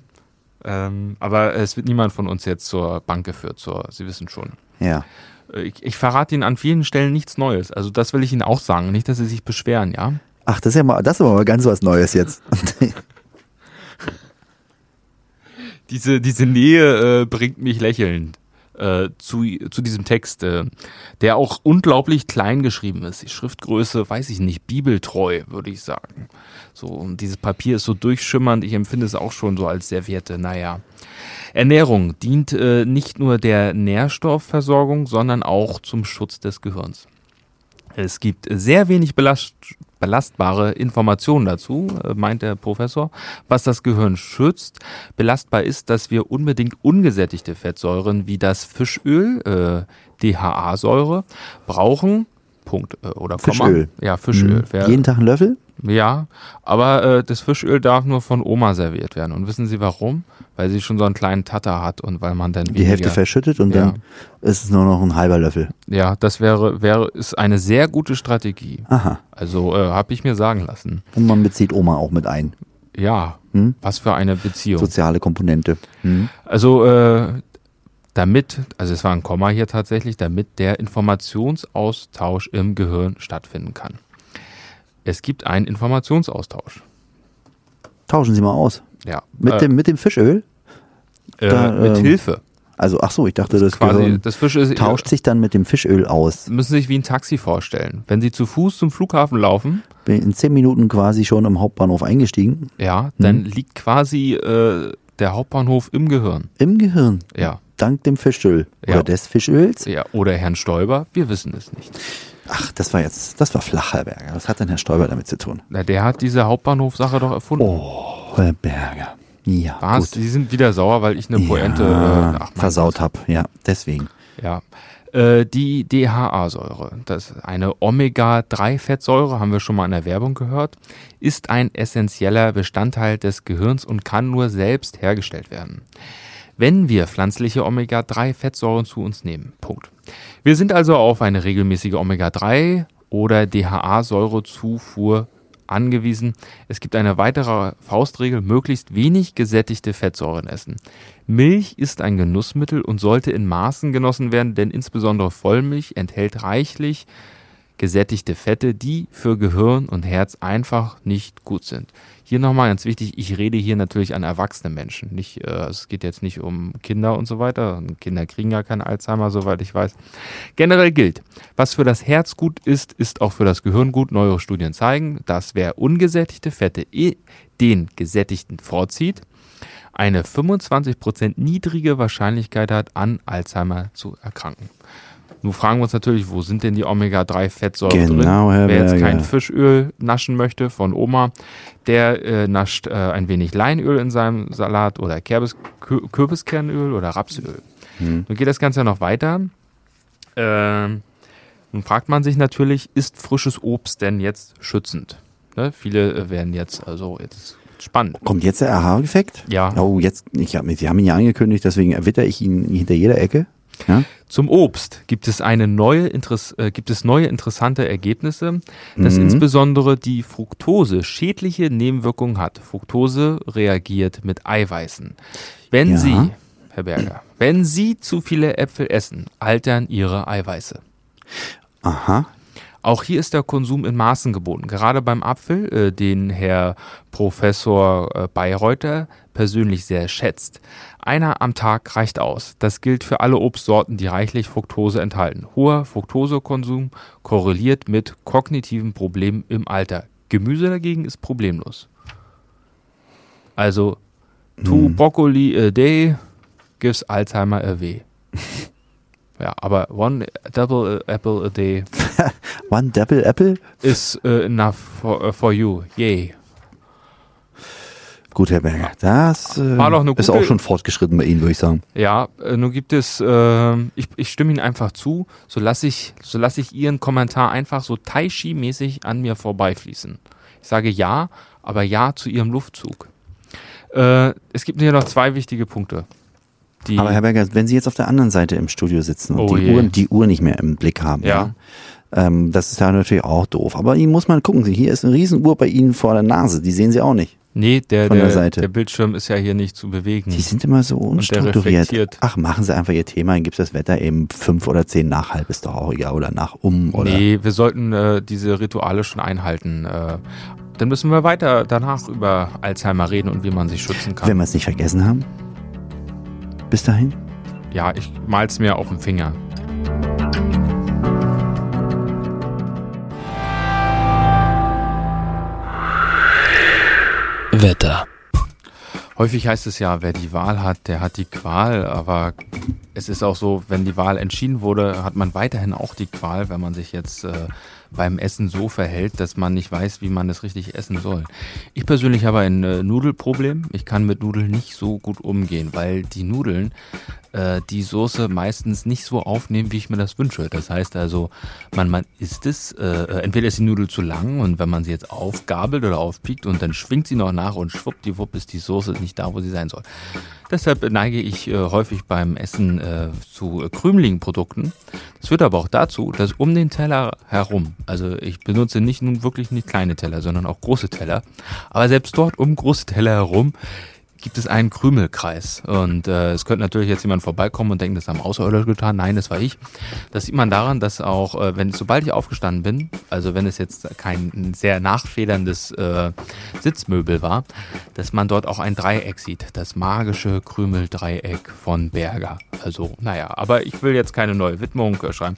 Ähm, aber es wird niemand von uns jetzt zur Bank geführt, zur, Sie wissen schon. ja. Äh, Ich, ich verrate Ihnen an vielen Stellen nichts Neues. Also das will ich Ihnen auch sagen. Nicht, dass Sie sich beschweren, ja? Ach, das ist ja mal, das ist aber mal ganz was Neues jetzt. Diese, diese Nähe äh, bringt mich lächelnd äh, zu, zu diesem Text, äh, der auch unglaublich klein geschrieben ist. Die Schriftgröße, weiß ich nicht, bibeltreu, würde ich sagen. So, und dieses Papier ist so durchschimmernd, ich empfinde es auch schon so als Serviette, naja. Ernährung dient äh, nicht nur der Nährstoffversorgung, sondern auch zum Schutz des Gehirns. Es gibt sehr wenig belast belastbare Informationen dazu, äh, meint der Professor, was das Gehirn schützt. Belastbar ist, dass wir unbedingt ungesättigte Fettsäuren wie das Fischöl, äh, DHA-Säure, brauchen. Punkt äh, oder Komma. Fischöl. Ja, Fischöl. Mhm. Wer- Jeden Tag einen Löffel? ja, aber äh, das Fischöl darf nur von Oma serviert werden. Und wissen Sie warum? Weil sie schon so einen kleinen Tatter hat und weil man dann Die Hälfte verschüttet und Ja. dann ist es nur noch ein halber Löffel. Ja, das wäre wäre ist eine sehr gute Strategie. Aha. Also äh, habe ich mir sagen lassen. Und man bezieht Oma auch mit ein. Ja, Hm? was für eine Beziehung. Soziale Komponente. Hm? Also äh, damit, also es war ein Komma hier tatsächlich, damit der Informationsaustausch im Gehirn stattfinden kann. Es gibt einen Informationsaustausch. Tauschen Sie mal aus. Ja. Mit, äh, dem, mit dem Fischöl? äh, da, mit ähm, Hilfe. Also, ach so, ich dachte, das Quasi, Gehirn das Fisch ist, tauscht sich dann mit dem Fischöl aus. müssen Sie sich wie ein Taxi vorstellen. Wenn Sie zu Fuß zum Flughafen laufen, Bin in zehn Minuten quasi schon im Hauptbahnhof eingestiegen. ja, dann liegt quasi äh, der Hauptbahnhof im Gehirn. Im Gehirn. Ja. Dank dem Fischöl. Ja. Oder des Fischöls. ja. Oder Herrn Stoiber, wir wissen es nicht. Ach, das war jetzt, das war flach, Herr Berger. Was hat denn Herr Stoiber damit zu tun? Na, der hat diese Hauptbahnhofsache doch erfunden. Oh, Herr Berger. Ja, Was? gut. Sie sind wieder sauer, weil ich eine Pointe ja, äh, ach, versaut hab. Ja, deswegen. Ja. Äh, die DHA-Säure, das ist eine Omega-3-Fettsäure, haben wir schon mal in der Werbung gehört, ist ein essentieller Bestandteil des Gehirns und kann nur selbst hergestellt werden. Wenn wir pflanzliche Omega-3-Fettsäuren zu uns nehmen. Punkt. Wir sind also auf eine regelmäßige Omega-3 oder DHA-Säurezufuhr angewiesen. Es gibt eine weitere Faustregel, möglichst wenig gesättigte Fettsäuren essen. Milch ist ein Genussmittel und sollte in Maßen genossen werden, denn insbesondere Vollmilch enthält reichlich gesättigte Fette, die für Gehirn und Herz einfach nicht gut sind. Hier nochmal ganz wichtig, ich rede hier natürlich an erwachsene Menschen. Nicht, äh, es geht jetzt nicht um Kinder und so weiter. Kinder kriegen ja kein Alzheimer, soweit ich weiß. Generell gilt, was für das Herz gut ist, ist auch für das Gehirn gut. Neuere Studien zeigen, dass wer ungesättigte Fette eh den gesättigten vorzieht, eine 25% niedrige Wahrscheinlichkeit hat, an Alzheimer zu erkranken. Nun fragen wir uns natürlich, wo sind denn die Omega-3-Fettsäuren Genau, drin? Herr Wer jetzt kein Fischöl naschen möchte von Oma, der äh, nascht äh, ein wenig Leinöl in seinem Salat oder Kerbis, Kür Kürbiskernöl oder Rapsöl. Hm. Nun geht das Ganze ja noch weiter. Ähm, nun fragt man sich natürlich, ist frisches Obst denn jetzt schützend? Ne? Viele äh, werden jetzt, also jetzt spannend. Kommt jetzt der Aha-Effekt? Ja. Oh, jetzt, ich hab, Sie haben ihn ja angekündigt, deswegen erwitter ich ihn hinter jeder Ecke. Ja? Zum Obst gibt es eine neue Interess äh, gibt es neue interessante Ergebnisse, dass Mhm. insbesondere die Fructose schädliche Nebenwirkungen hat. Fructose reagiert mit Eiweißen. Wenn Ja. Sie, Herr Berger, wenn Sie zu viele Äpfel essen, altern Ihre Eiweiße. Aha. Auch hier ist der Konsum in Maßen geboten. Gerade beim Apfel, äh, den Herr Professor äh, Bayreuther persönlich sehr schätzt. Einer am Tag reicht aus. Das gilt für alle Obstsorten, die reichlich Fructose enthalten. Hoher Fructosekonsum korreliert mit kognitiven Problemen im Alter. Gemüse dagegen ist problemlos. Also, two broccoli a day gives Alzheimer away. Ja, aber one double apple a day One Double Apple? is uh, enough for, uh, for you. Yay. Gut, Herr Berger. Das äh, eine ist gute- auch schon fortgeschritten bei Ihnen, würde ich sagen. Ja, äh, nun gibt es, äh, ich, ich stimme Ihnen einfach zu, so lasse ich, so lasse ich Ihren Kommentar einfach so Tai Chi-mäßig an mir vorbeifließen. Ich sage ja, aber ja zu Ihrem Luftzug. Äh, es gibt hier noch zwei wichtige Punkte. Die, Aber Herr Berger, wenn Sie jetzt auf der anderen Seite im Studio sitzen und Oh die. Uhr, die Uhr nicht mehr im Blick haben, Ja. ja. ähm, das ist ja natürlich auch doof. Aber Ihnen muss man gucken, hier ist eine Riesenuhr bei Ihnen vor der Nase, die sehen Sie auch nicht. nee, der, der der, der Bildschirm ist ja hier nicht zu bewegen. Die sind immer so unstrukturiert. Ach, machen Sie einfach Ihr Thema, dann gibt das Wetter eben fünf oder zehn nach halb, ist doch auch egal. Oder nach um oder. Nee, wir sollten äh, diese Rituale schon einhalten. Äh, dann müssen wir weiter danach über Alzheimer reden und wie man sich schützen kann. Wenn wir es nicht vergessen haben. Bis dahin. Ja, ich mal's mir auf den Finger. Wetter. Häufig heißt es ja, wer die Wahl hat, der hat die Qual, aber es ist auch so, wenn die Wahl entschieden wurde, hat man weiterhin auch die Qual, wenn man sich jetzt äh, beim Essen so verhält, dass man nicht weiß, wie man es richtig essen soll. Ich persönlich habe ein äh, Nudelproblem. Ich kann mit Nudeln nicht so gut umgehen, weil die Nudeln äh, die Soße meistens nicht so aufnehmen, wie ich mir das wünsche. Das heißt also, man, man isst es, äh, entweder ist die Nudel zu lang und wenn man sie jetzt aufgabelt oder aufpiekt und dann schwingt sie noch nach und schwuppdiwupp ist die Soße nicht da, wo sie sein soll. Deshalb neige ich äh, häufig beim Essen äh, zu äh, krümeligen Produkten. Das führt aber auch dazu, dass um den Teller herum, also ich benutze nicht nun wirklich nicht kleine Teller, sondern auch große Teller, aber selbst dort um große Teller herum gibt es einen Krümelkreis. Und äh, es könnte natürlich jetzt jemand vorbeikommen und denken, das haben Außerirdische getan. Nein, das war ich. Das sieht man daran, dass auch, äh, wenn sobald ich aufgestanden bin, also wenn es jetzt kein sehr nachfederndes äh, Sitzmöbel war, dass man dort auch ein Dreieck sieht. Das magische Krümeldreieck von Berger. Also, naja, aber ich will jetzt keine neue Widmung äh, schreiben.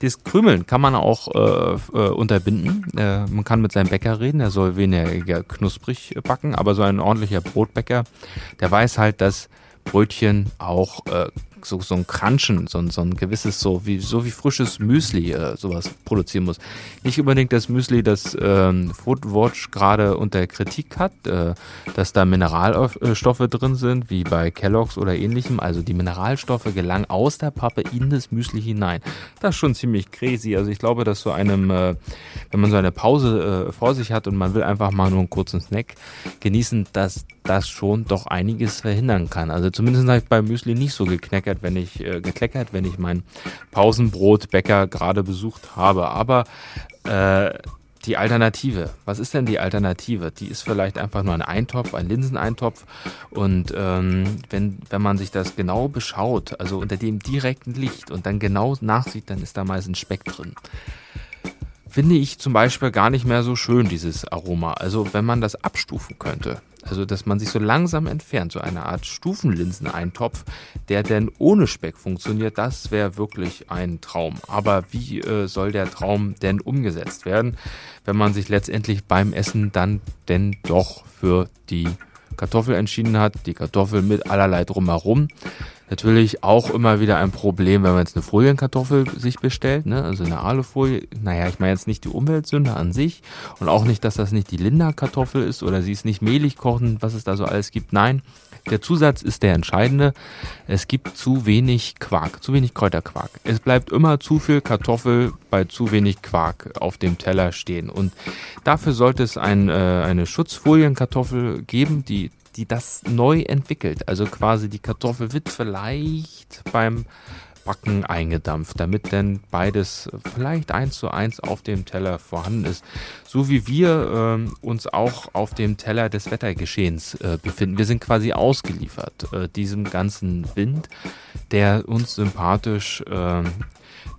Das Krümeln kann man auch äh, äh, unterbinden. Äh, man kann mit seinem Bäcker reden, er soll weniger knusprig backen, aber so ein ordentlicher Brotbäcker, der weiß halt, dass Brötchen auch äh, so, so ein Crunchen, so, ein- so ein gewisses, so wie, so wie frisches Müsli äh, sowas produzieren muss. Nicht unbedingt das Müsli, das ähm, Foodwatch gerade unter Kritik hat, äh, dass da Mineralstoffe drin sind, wie bei Kellogg's oder ähnlichem. Also die Mineralstoffe gelangen aus der Pappe in das Müsli hinein. Das ist schon ziemlich crazy. Also ich glaube, dass so einem, äh, wenn man so eine Pause äh, vor sich hat und man will einfach mal nur einen kurzen Snack genießen, dass das schon doch einiges verhindern kann. Also zumindest habe ich beim Müsli nicht so gekleckert, wenn ich äh, gekleckert, wenn ich mein Pausenbrotbäcker gerade besucht habe. Aber äh, die Alternative, was ist denn die Alternative? Die ist vielleicht einfach nur ein Eintopf, ein Linseneintopf. Und ähm, wenn, wenn man sich das genau beschaut, also unter dem direkten Licht und dann genau nachsieht, dann ist da meistens Speck drin finde ich zum Beispiel gar nicht mehr so schön, dieses Aroma. Also wenn man das abstufen könnte, also dass man sich so langsam entfernt, so eine Art Stufenlinseneintopf, der denn ohne Speck funktioniert, das wäre wirklich ein Traum. Aber wie äh, soll der Traum denn umgesetzt werden, wenn man sich letztendlich beim Essen dann denn doch für die Kartoffel entschieden hat, die Kartoffel mit allerlei drumherum. Natürlich auch immer wieder ein Problem, wenn man jetzt eine Folienkartoffel sich bestellt, ne? also eine Alufolie. Naja, ich meine jetzt nicht die Umweltsünde an sich und auch nicht, dass das nicht die Linderkartoffel ist oder sie ist nicht mehlig kochen, was es da so alles gibt. Nein, der Zusatz ist der entscheidende. Es gibt zu wenig Quark, zu wenig Kräuterquark. Es bleibt immer zu viel Kartoffel bei zu wenig Quark auf dem Teller stehen. Und dafür sollte es ein, äh, eine Schutzfolienkartoffel geben, die die das neu entwickelt. Also quasi die Kartoffel wird vielleicht beim Backen eingedampft, damit denn beides vielleicht eins zu eins auf dem Teller vorhanden ist. So wie wir ähm, uns auch auf dem Teller des Wettergeschehens äh, befinden. Wir sind quasi ausgeliefert äh, diesem ganzen Wind, der uns sympathisch äh,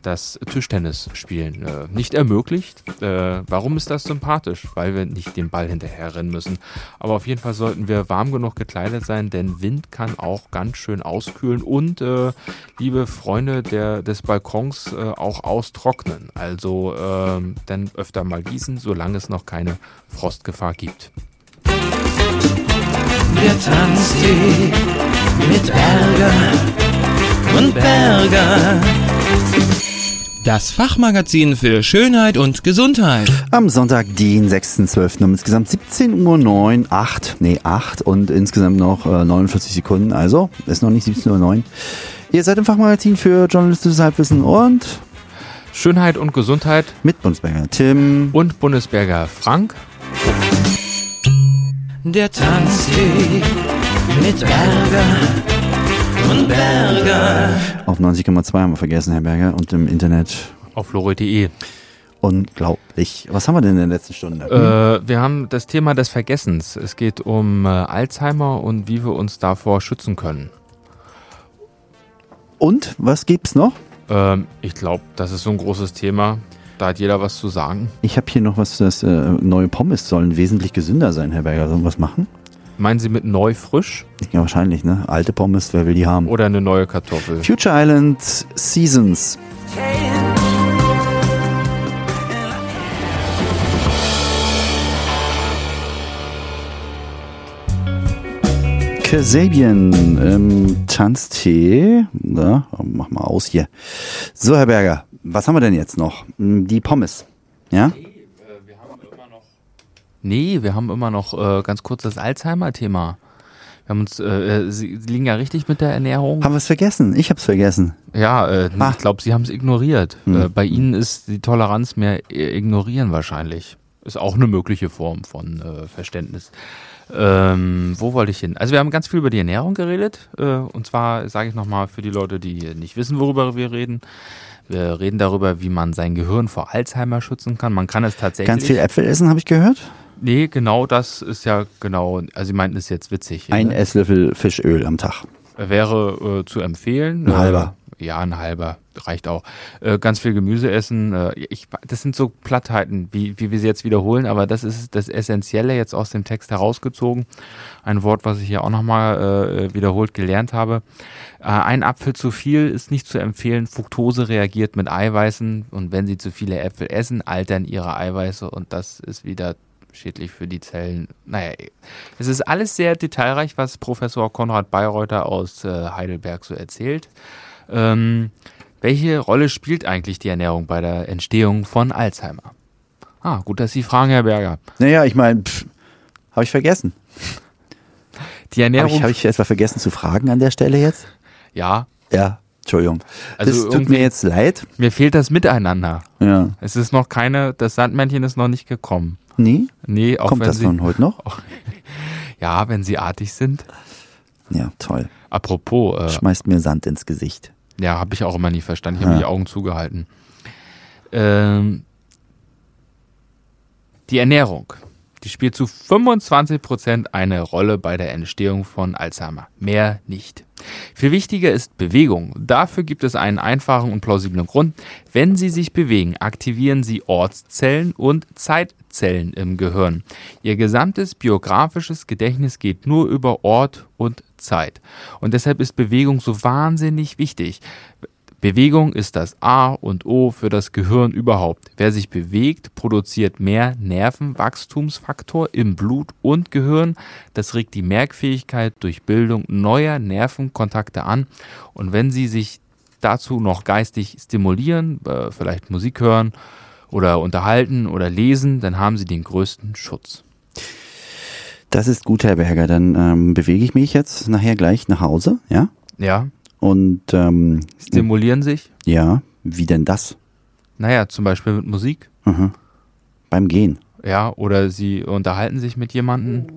das Tischtennisspielen äh, nicht ermöglicht. Äh, warum ist das sympathisch? Weil wir nicht den Ball hinterherrennen müssen. Aber auf jeden Fall sollten wir warm genug gekleidet sein, denn Wind kann auch ganz schön auskühlen und, äh, liebe Freunde der, des Balkons, äh, auch austrocknen. Also ähm, dann öfter mal gießen, solange es noch keine Frostgefahr gibt. Der Tanztee mit Ärger und Berger. Das Fachmagazin für Schönheit und Gesundheit. Am Sonntag, den 6.12. um insgesamt 17 Uhr 9, 8, nee 8 und insgesamt noch äh, 49 Sekunden. Also ist noch nicht 17 Uhr 9. Ihr seid im Fachmagazin für journalistisches Halbwissen und Schönheit und Gesundheit mit Bundesberger Tim. und Bundesberger Frank. Der Tanztee mit Ärger und Berger. Auf 90,2 haben wir vergessen, Herr Berger. Und im Internet Auf flore.de. unglaublich. Was haben wir denn in der letzten Stunde? Äh, wir haben das Thema des Vergessens. Es geht um äh, Alzheimer und wie wir uns davor schützen können. Und was gibt's noch? Ähm, ich glaube, das ist so ein großes Thema. Da hat jeder was zu sagen. Ich habe hier noch was, das äh, neue Pommes sollen wesentlich gesünder sein, Herr Berger. Sollen wir was machen? Meinen Sie mit neu frisch Ja, wahrscheinlich, ne? Alte Pommes, wer will die haben? oder eine neue Kartoffel? Future Island Seasons. Kasabian ähm, Tanztee. Ja, mach mal aus hier. So, Herr Berger, was haben wir denn jetzt noch? Die Pommes. Ja? Nee, wir haben immer noch äh, ganz kurz das Alzheimer-Thema. Wir haben uns, äh, äh, Sie liegen ja richtig mit der Ernährung. Haben wir es vergessen? Ich hab's vergessen. Ja, äh, Ah. ich glaube, Sie haben es ignoriert. Hm. Äh, bei Ihnen ist die Toleranz mehr äh, ignorieren wahrscheinlich. Ist auch eine mögliche Form von Verständnis. Ähm, wo wollte ich hin? Also wir haben ganz viel über die Ernährung geredet. Äh, und zwar sage ich nochmal für die Leute, die nicht wissen, worüber wir reden. Wir reden darüber, wie man sein Gehirn vor Alzheimer schützen kann. Man kann es tatsächlich. Ganz viel Äpfel essen, habe ich gehört. Nee, genau das ist ja genau. Also Sie meinten es jetzt witzig. Ein ne? Esslöffel Fischöl am Tag. Wäre äh, zu empfehlen. Ein halber. Äh, ja, ein halber reicht auch. Äh, ganz viel Gemüse essen. Äh, ich, das sind so Plattheiten, wie, wie wir sie jetzt wiederholen, aber das ist das Essentielle jetzt aus dem Text herausgezogen. Ein Wort, was ich hier auch nochmal äh, wiederholt gelernt habe. Äh, ein Apfel zu viel ist nicht zu empfehlen. Fructose reagiert mit Eiweißen und wenn Sie zu viele Äpfel essen, altern Ihre Eiweiße und das ist wieder schädlich für die Zellen. Naja, es ist alles sehr detailreich, was Professor Konrad Bayreuther aus äh, Heidelberg so erzählt. Ähm, welche Rolle spielt eigentlich die Ernährung bei der Entstehung von Alzheimer? Ah, gut, dass Sie fragen, Herr Berger. Naja, ich meine, habe ich vergessen. Die Habe Ernährung, ich, hab ich etwa vergessen zu fragen an der Stelle jetzt? ja, Ja, Entschuldigung. Also das tut mir jetzt leid. mir fehlt das Miteinander. Ja. Es ist noch keine, das Sandmännchen ist noch nicht gekommen. Nee? Nee, auch Kommt wenn das Sie, von heute noch? ja, wenn Sie artig sind. Ja, toll. Apropos, äh, Schmeißt mir Sand ins Gesicht. Ja, habe ich auch immer nie verstanden. Ich habe Ja. die Augen zugehalten. Ähm, die Ernährung, die spielt zu 25 Prozent eine Rolle bei der Entstehung von Alzheimer. Mehr nicht. Viel wichtiger ist Bewegung. Dafür gibt es einen einfachen und plausiblen Grund. Wenn Sie sich bewegen, aktivieren Sie Ortszellen und Zeitzellen im Gehirn. Ihr gesamtes biografisches Gedächtnis geht nur über Ort und Zeit. Und deshalb ist Bewegung so wahnsinnig wichtig. Bewegung ist das A und O für das Gehirn überhaupt. Wer sich bewegt, produziert mehr Nervenwachstumsfaktor im Blut und Gehirn. Das regt die Merkfähigkeit durch Bildung neuer Nervenkontakte an. Und wenn Sie sich dazu noch geistig stimulieren, äh, vielleicht Musik hören oder unterhalten oder lesen, dann haben Sie den größten Schutz. Das ist gut, Herr Berger. Dann ähm, bewege ich mich jetzt nachher gleich nach Hause, ja? Ja, Und ähm, stimulieren sich. ja, wie denn das? Naja, zum Beispiel mit Musik. Mhm. Beim Gehen. Ja, oder sie unterhalten sich mit jemandem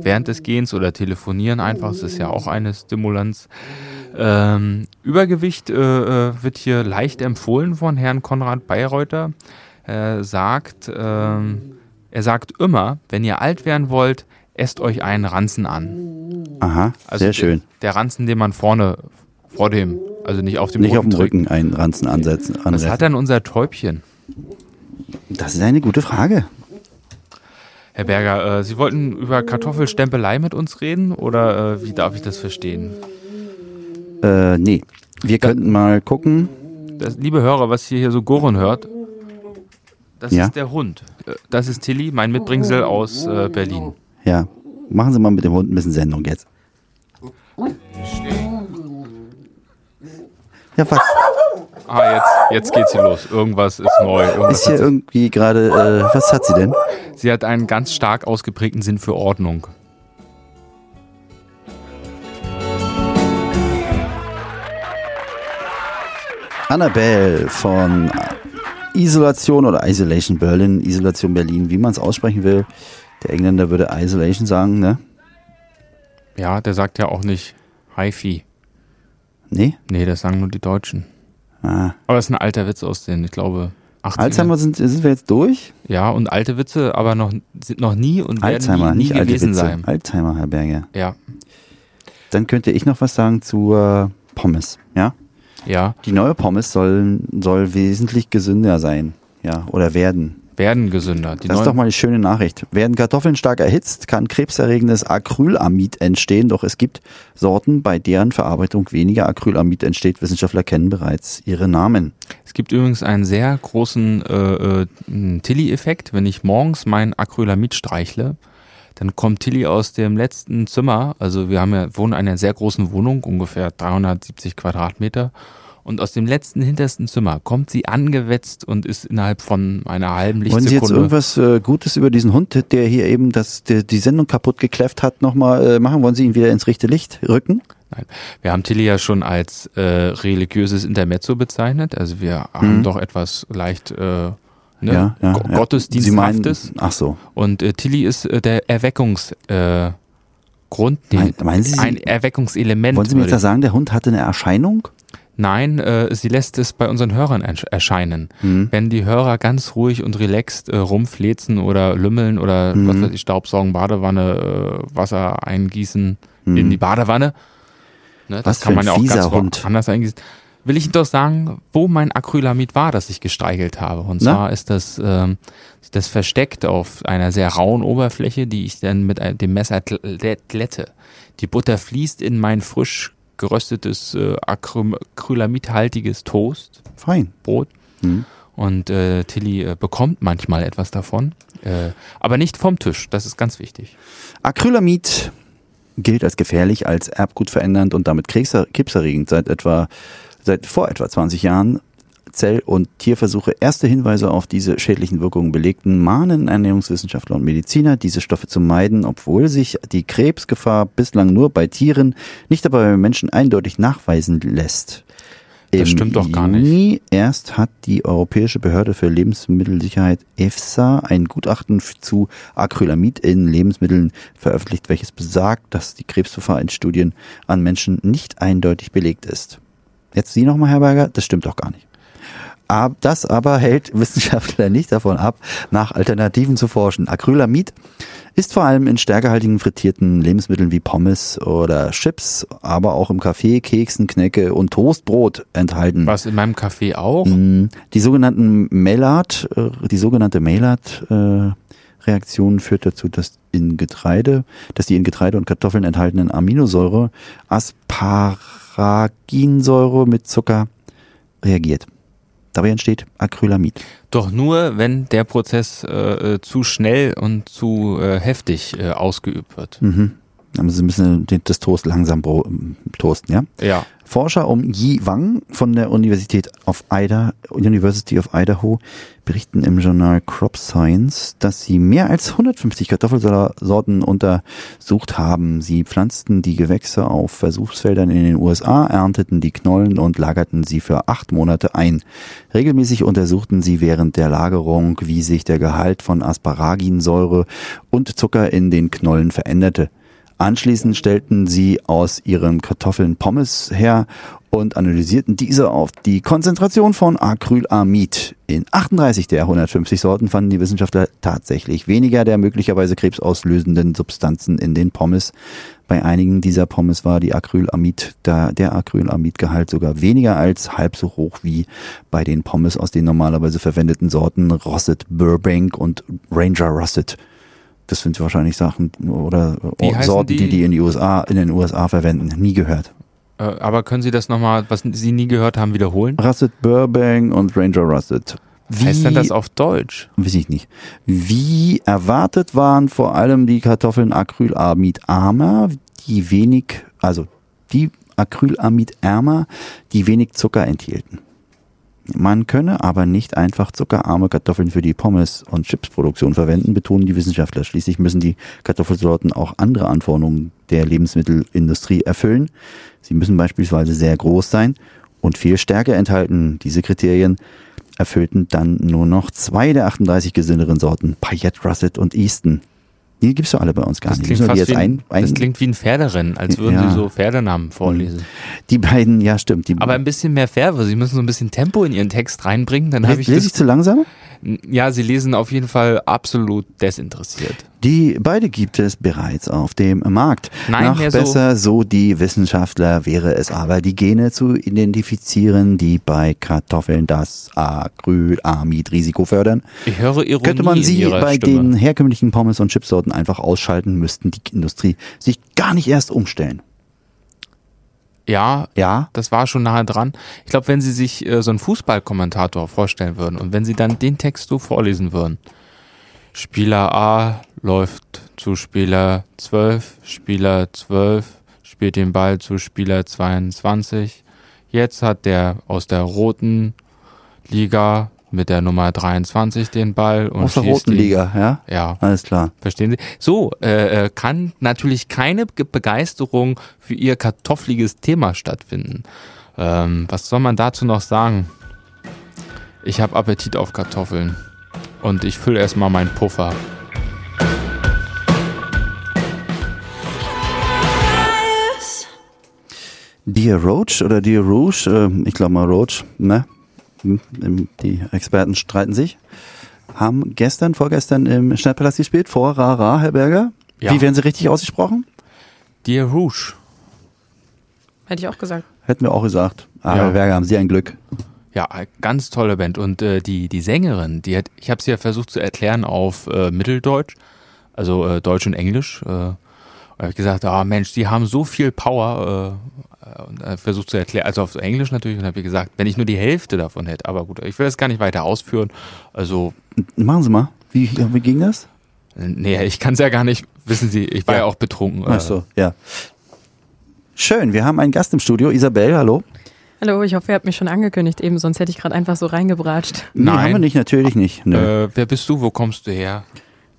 während des Gehens oder telefonieren einfach. Das ist ja auch eine Stimulanz. Ähm, Übergewicht äh, äh, wird hier leicht empfohlen von Herrn Konrad Bayreuther. Er sagt, ähm, er sagt immer, wenn ihr alt werden wollt, esst euch einen Ranzen an. Aha, Also sehr der- schön. Der Ranzen, den man vorne vor dem, also nicht auf dem Nicht auf dem trägt. Rücken einen Ranzen ansetzen. Was hat denn unser Täubchen? Das ist eine gute Frage. Herr Berger, äh, Sie wollten über Kartoffelstempelei mit uns reden oder äh, wie darf ich das verstehen? Äh, nee. Wir könnten mal gucken. Das, liebe Hörer, was ihr hier so gurren hört, das Ja. ist der Hund. Äh, Das ist Tilly, mein Mitbringsel aus äh, Berlin. Ja, machen Sie mal mit dem Hund ein bisschen Sendung jetzt. Ja, was? Ah, jetzt, jetzt geht's hier los. Irgendwas ist neu. Irgendwas Ist hier sie, irgendwie gerade, äh, was hat sie denn? sie hat einen ganz stark ausgeprägten Sinn für Ordnung. Annabelle von Isolation oder Isolation Berlin, Isolation Berlin, wie man es aussprechen will. Der Engländer würde Isolation sagen, ne? Ja, der sagt ja auch nicht Hi-Fi. Nee? Nee, das sagen nur die Deutschen. Ah. Aber das ist ein alter Witz aus den, ich glaube, 80 Alzheimer sind, sind wir jetzt durch? Ja, und alte Witze, aber noch, sind noch nie und werden Alzheimer, nie, nie nicht alte gewesen Witze. sein. Alzheimer, Herr Berger. Ja, Dann könnte ich noch was sagen zu äh, Pommes, ja? ja, Die neue Pommes soll, soll wesentlich gesünder sein, ja, oder werden. Werden gesünder. Die Das ist doch mal eine schöne Nachricht. Werden Kartoffeln stark erhitzt, kann krebserregendes Acrylamid entstehen, doch es gibt Sorten, bei deren Verarbeitung weniger Acrylamid entsteht. Wissenschaftler kennen bereits ihre Namen. Es gibt übrigens einen sehr großen äh, äh, Tilly-Effekt. Wenn ich morgens mein Acrylamid streichle, dann kommt Tilly aus dem letzten Zimmer. Also wir haben ja, wohnen in einer sehr großen Wohnung, ungefähr 370 Quadratmeter. Und aus dem letzten, hintersten Zimmer kommt sie angewetzt und ist innerhalb von einer halben Wollen Sie jetzt Lichtsekunde. irgendwas äh, Gutes über diesen Hund, der hier eben das, der, die Sendung kaputt gekläfft hat, nochmal äh, machen? Wollen Sie ihn wieder ins rechte Licht rücken? Nein. Wir haben Tilly ja schon als äh, religiöses Intermezzo bezeichnet. Also wir haben Mhm. doch etwas leicht äh, ne, Ja, ja, Go- ja. Gottesdiensthaftes. Sie meinen, ach so. Und äh, Tilly ist äh, der Erweckungs äh, Grund, Mein- meinen Sie, ein Erweckungselement. Wollen Sie mir jetzt da sagen, der Hund hatte eine Erscheinung? Nein, äh, sie lässt es bei unseren Hörern ersch- erscheinen. Hm. Wenn die Hörer ganz ruhig und relaxed äh, rumflezen oder lümmeln oder Mhm. was weiß ich, Staubsaugen, Badewanne, äh, Wasser eingießen Mhm. in die Badewanne. Ne, das kann man ja auch ganz Hund. anders eingießen. Will ich doch sagen, wo mein Acrylamid war, das ich gestreichelt habe. Und Na? zwar ist das, ähm, das versteckt auf einer sehr rauen Oberfläche, die ich dann mit ein- dem Messer gl- glätte. Die Butter fließt in mein frisch geröstetes äh, acrylamidhaltiges Toast, Fein. Brot. Mhm. Und äh, Tilly äh, bekommt manchmal etwas davon, äh, aber nicht vom Tisch. Das ist ganz wichtig. Acrylamid gilt als gefährlich, als erbgutverändernd und damit krebser- krebserregend seit etwa seit vor etwa 20 Jahren. Zell- und Tierversuche erste Hinweise auf diese schädlichen Wirkungen belegten, mahnen Ernährungswissenschaftler und Mediziner, diese Stoffe zu meiden, obwohl sich die Krebsgefahr bislang nur bei Tieren, nicht aber bei Menschen eindeutig nachweisen lässt. Das stimmt doch gar nicht. Juni erst hat die Europäische Behörde für Lebensmittelsicherheit EFSA ein Gutachten zu Acrylamid in Lebensmitteln veröffentlicht, welches besagt, dass die Krebsgefahr in Studien an Menschen nicht eindeutig belegt ist. Jetzt Sie nochmal, Herr Berger, das stimmt doch gar nicht. Das aber hält Wissenschaftler nicht davon ab, nach Alternativen zu forschen. Acrylamid ist vor allem in stärkehaltigen frittierten Lebensmitteln wie Pommes oder Chips, aber auch im Kaffee, Keksen, Knäcke und Toastbrot enthalten. Was in meinem Café auch? Mm, Die sogenannten Maillard, äh, die sogenannte Maillard-Reaktion führt dazu, dass in Getreide, dass die in Getreide und Kartoffeln enthaltenen Aminosäure, Asparaginsäure mit Zucker reagiert. Dabei entsteht Acrylamid. Doch nur, wenn der Prozess äh, äh, zu schnell und zu äh, heftig äh, ausgeübt wird. Mhm. Müssen Sie den- das Toast langsam toasten, ja? Ja. Forscher um Yi Wang von der Universität of Ida, University of Idaho berichten im Journal Crop Science, dass sie mehr als 150 Kartoffelsorten untersucht haben. Sie pflanzten die Gewächse auf Versuchsfeldern in den USA, ernteten die Knollen und lagerten sie für acht Monate ein. Regelmäßig untersuchten sie während der Lagerung, wie sich der Gehalt von Asparaginsäure und Zucker in den Knollen veränderte. Anschließend stellten sie aus ihren Kartoffeln Pommes her und analysierten diese auf die Konzentration von Acrylamid. In 38 der 150 Sorten fanden die Wissenschaftler tatsächlich weniger der möglicherweise krebsauslösenden Substanzen in den Pommes. Bei einigen dieser Pommes war die Acrylamid, da der Acrylamidgehalt sogar weniger als halb so hoch wie bei den Pommes aus den normalerweise verwendeten Sorten Russet Burbank und Ranger Russet. Das sind wahrscheinlich Sachen oder Wie heißen Sorten, die? die? die in die USA, in den USA verwenden. Nie gehört. Äh, aber können Sie das nochmal, was Sie nie gehört haben, wiederholen? Russet Burbank und Ranger Russet. Was heißt denn das auf Deutsch? Weiß ich nicht. Wie erwartet waren vor allem die Kartoffeln Acrylamidarmer, die wenig, also die Acrylamidarmer, die wenig Zucker enthielten. Man könne aber nicht einfach zuckerarme Kartoffeln für die Pommes- und Chipsproduktion verwenden, betonen die Wissenschaftler. Schließlich müssen die Kartoffelsorten auch andere Anforderungen der Lebensmittelindustrie erfüllen. Sie müssen beispielsweise sehr groß sein und viel Stärke enthalten. Diese Kriterien erfüllten dann nur noch zwei der 38 gesünderen Sorten, Payette, Russet und Easton. Die gibt's doch alle bei uns gar Das nicht. klingt, fast jetzt wie ein, ein, das klingt wie ein Pferderennen, als würden Ja. Sie so Pferdenamen vorlesen. die beiden, ja stimmt. Die, Aber ein bisschen mehr Färbe. Sie müssen so ein bisschen Tempo in Ihren Text reinbringen. Dann habe lese ich lese ich zu langsam? Ja, Sie lesen auf jeden Fall absolut desinteressiert. Die beide gibt es bereits auf dem Markt. Nein, Noch mehr so- besser, so die Wissenschaftler, wäre es aber, die Gene zu identifizieren, die bei Kartoffeln das Acrylamid-Risiko fördern. Ich höre Ironie Könnte man sie bei Stimme. den herkömmlichen Pommes und Chipsorten einfach ausschalten, müssten die Industrie sich gar nicht erst umstellen. Ja, Ja, das war schon nahe dran. Ich glaube, wenn Sie sich äh, so einen Fußballkommentator vorstellen würden und wenn Sie dann den Text so vorlesen würden. Spieler A läuft zu Spieler 12, Spieler 12 spielt den Ball zu Spieler 22. Jetzt hat der aus der roten Liga mit der Nummer 23 den Ball und aus der roten ihn. Liga, ja? Ja, Alles klar. Verstehen Sie? So, äh, äh, kann natürlich keine Ge- Begeisterung für Ihr kartoffeliges Thema stattfinden. Ähm, was soll man dazu noch sagen? Ich habe Appetit auf Kartoffeln. Und ich fülle erstmal meinen Puffer. Dear Roach oder Dear Rouge, äh, ich glaube mal Roach, ne? Hm, ähm, Die Experten streiten sich. Haben gestern, vorgestern im Schnellpalast gespielt, vor Rara, Herr Berger. Ja. Wie werden sie richtig ausgesprochen? Dear Rouge. Hätte ich auch gesagt. Hätten wir auch gesagt. Aber Ja. Herr Berger, haben Sie ein Glück. Ja, ganz tolle Band. Und äh, die, die Sängerin, die hat, ich habe sie ja versucht zu erklären auf äh, Mitteldeutsch, also äh, Deutsch und Englisch. Äh, habe ich gesagt, ah Mensch, die haben so viel Power. Äh, versucht zu erklären, also auf Englisch natürlich. Und habe gesagt, wenn ich nur die Hälfte davon hätte, aber gut, ich will das gar nicht weiter ausführen. Also, Machen Sie mal. Wie, wie ging das? äh, nee, ich kann es ja gar nicht, wissen Sie, ich war ja, auch betrunken. Ach so, ja. Schön, wir haben einen Gast im Studio. Isabel, hallo. Hallo, ich hoffe, ihr habt mich schon angekündigt eben, sonst hätte ich gerade einfach so reingebratscht. Nee, Nein. haben wir nicht, natürlich nicht. Äh, wer bist du? Wo kommst du her?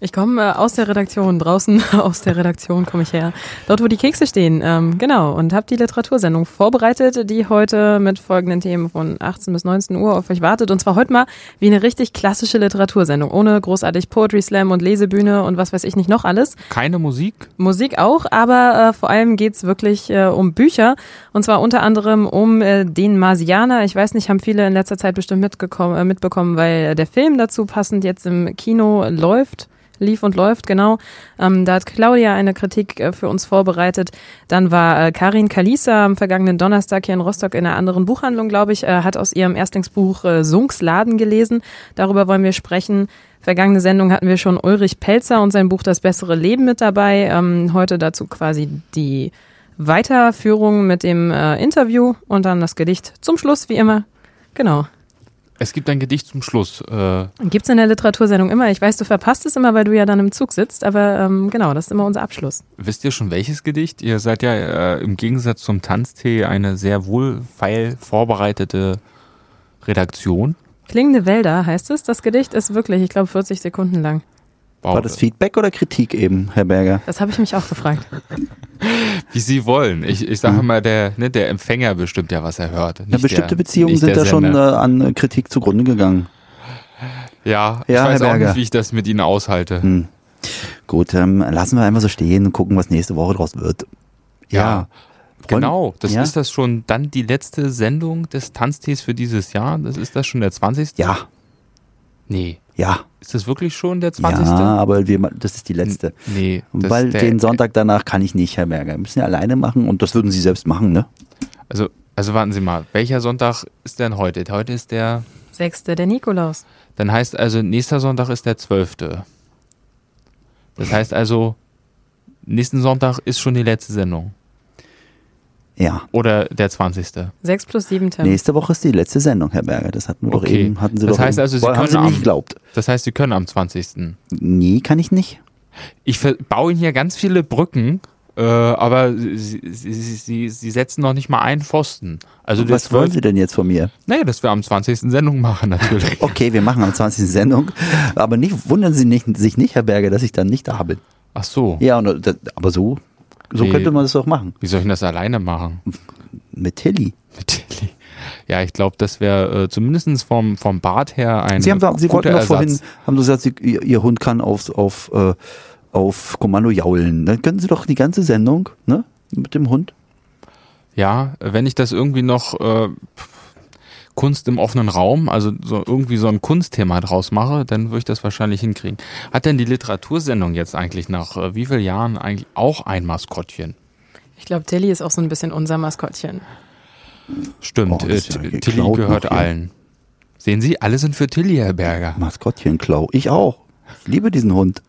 Ich komme äh, aus der Redaktion, draußen aus der Redaktion komme ich her. Dort, wo die Kekse stehen, ähm, genau. Und habe die Literatursendung vorbereitet, die heute mit folgenden Themen von 18 bis 19 Uhr auf euch wartet. Und zwar heute mal wie eine richtig klassische Literatursendung, ohne großartig Poetry Slam und Lesebühne und was weiß ich nicht noch alles. Keine Musik? Musik auch, aber äh, vor allem geht's wirklich äh, um Bücher. Und zwar unter anderem um äh, den Marsianer. Ich weiß nicht, haben viele in letzter Zeit bestimmt mitgekommen, äh, mitbekommen, weil der Film dazu passend jetzt im Kino läuft. Lief und läuft, genau. Ähm, da hat Claudia eine Kritik äh, für uns vorbereitet. Dann war äh, Karin Kalisa am vergangenen Donnerstag hier in Rostock in einer anderen Buchhandlung, glaube ich, äh, hat aus ihrem Erstlingsbuch äh, Sunks Laden gelesen. Darüber wollen wir sprechen. Vergangene Sendung hatten wir schon Ulrich Pelzer und sein Buch Das bessere Leben mit dabei. Ähm, heute dazu quasi die Weiterführung mit dem äh, Interview und dann das Gedicht zum Schluss, wie immer. Genau. Es gibt ein Gedicht zum Schluss. Äh, Gibt's in der Literatursendung immer. Ich weiß, du verpasst es immer, weil du ja dann im Zug sitzt, aber ähm, genau, das ist immer unser Abschluss. wisst ihr schon welches Gedicht? Ihr seid ja äh, im Gegensatz zum Tanztee eine sehr wohlfeil vorbereitete Redaktion. Klingende Wälder heißt es. Das Gedicht ist wirklich, ich glaube, 40 Sekunden lang. Wow, War das Feedback oder Kritik eben, Herr Berger? Das habe ich mich auch gefragt. Wie Sie wollen. Ich, ich sage mal, der, ne, der Empfänger bestimmt ja, was er hört. Ja, nicht bestimmte der, Beziehungen nicht sind da schon äh, an äh, Kritik zugrunde gegangen. Ja, ich Ja, weiß Herr auch Berger. nicht, wie ich das mit Ihnen aushalte. Hm. Gut, ähm, lassen wir einfach so stehen und gucken, was nächste Woche draus wird. Ja, Freund- Genau, das Ja? ist das schon dann die letzte Sendung des Tanztees für dieses Jahr. Das ist das schon der 20. Ja, Nee. Ja, Ist das wirklich schon der 20.? ja, aber wir, das ist die letzte. Nee. das Weil ist der- den Sonntag danach kann ich nicht, Herr Berger. Wir müssen ja alleine machen und das würden Sie selbst machen, ne? Also, also warten Sie mal, welcher Sonntag ist denn heute? Heute ist der, Sechste, der Nikolaus. dann heißt also, nächster Sonntag ist der 12. Das heißt also, nächsten Sonntag ist schon die letzte Sendung. Ja. Oder der 20. Sechs plus sieben, Tim. Nächste Woche ist die letzte Sendung, Herr Berger. Das hatten wir doch Okay. eben. Hatten Sie Das doch heißt eben. also, Sie können Sie am- nicht geglaubt. Das heißt, Sie können am 20. Nee, kann ich nicht. Ich baue Ihnen hier ganz viele Brücken, äh, aber Sie, Sie, Sie, Sie, setzen noch nicht mal einen Pfosten. Also was wollen 12. Sie denn jetzt von mir? Naja, dass wir am 20. Sendung machen, natürlich. Okay, wir machen am 20. Sendung. Aber nicht, wundern Sie nicht, sich nicht, Herr Berger, dass ich dann nicht da bin. Ach so. Ja, und, das, aber so, so Nee. könnte man das doch machen. Wie soll ich das alleine machen? Mit Tilly. Mit Tilly. Ja, ich glaube, das wäre äh, zumindest vom, vom Bart her ein Sie, haben, Sie wollten doch vorhin, haben Sie gesagt, Sie, ihr, Ihr Hund kann auf, auf, äh, auf Kommando jaulen. Dann können Sie doch die ganze Sendung, ne? Mit dem Hund. Ja, wenn ich das irgendwie noch äh, Kunst im offenen Raum, also so irgendwie so ein Kunstthema draus mache, dann würde ich das wahrscheinlich hinkriegen. Hat denn die Literatursendung jetzt eigentlich nach äh, wie vielen Jahren eigentlich auch ein Maskottchen? Ich glaube, Tilly ist auch so ein bisschen unser Maskottchen. Stimmt, Oh, äh, ja Tilly gehört allen. Sehen Sie, alle sind für Tilly, Herr Berger. Maskottchenklau. Ich auch. Ich liebe diesen Hund.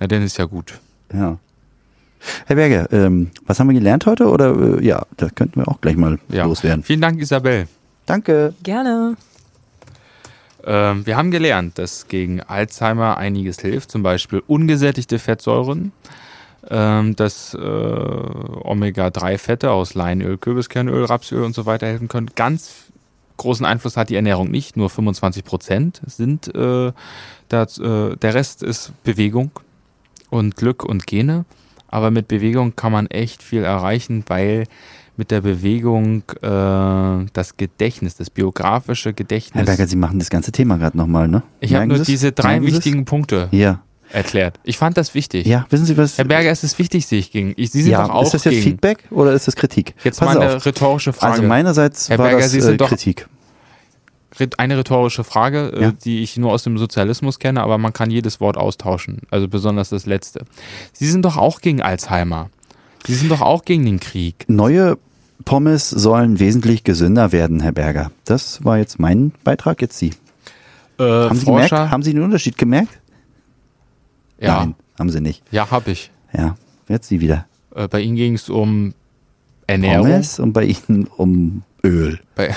Na, dann ist ja gut. Ja. Herr Berger, ähm, was haben wir gelernt heute? Oder äh, ja, da könnten wir auch gleich mal Ja. loswerden. Vielen Dank, Isabel. Danke. Gerne. Ähm, wir haben gelernt, dass gegen Alzheimer einiges hilft, zum Beispiel ungesättigte Fettsäuren, ähm, dass äh, Omega-3-Fette aus Leinöl, Kürbiskernöl, Rapsöl und so weiter helfen können. Ganz großen Einfluss hat die Ernährung nicht, nur 25 Prozent sind äh, das, äh, der Rest ist Bewegung und Glück und Gene. Aber mit Bewegung kann man echt viel erreichen, weil mit der Bewegung äh, das Gedächtnis, das biografische Herr Gedächtnis. Berger, Sie machen das ganze Thema gerade nochmal, ne? Ich habe nur diese drei Merken wichtigen Punkte Ja. erklärt. Ich fand das wichtig. Ja, wissen Sie was? Herr Berger, es ist wichtig, sehe ich gegen. Ich, Sie sind ja, doch auch ist das jetzt gegen. Feedback oder ist das Kritik? Jetzt Pass mal eine auf. rhetorische Frage. Also meinerseits Herr war Berger, das Sie äh, sind doch- Kritik. Eine rhetorische Frage, äh, Ja. die ich nur aus dem Sozialismus kenne, aber man kann jedes Wort austauschen. Also besonders das letzte. Sie sind doch auch gegen Alzheimer. Sie sind doch auch gegen den Krieg. Neue Pommes sollen wesentlich gesünder werden, Herr Berger. Das war jetzt mein Beitrag, jetzt Sie. Äh, Haben Sie Forscher, gemerkt? Haben Sie den Unterschied gemerkt? ja, Nein, haben Sie nicht. ja, habe ich. Ja, jetzt Sie wieder. Äh, bei Ihnen ging es um Ernährung. Pommes und bei Ihnen um Öl. Bei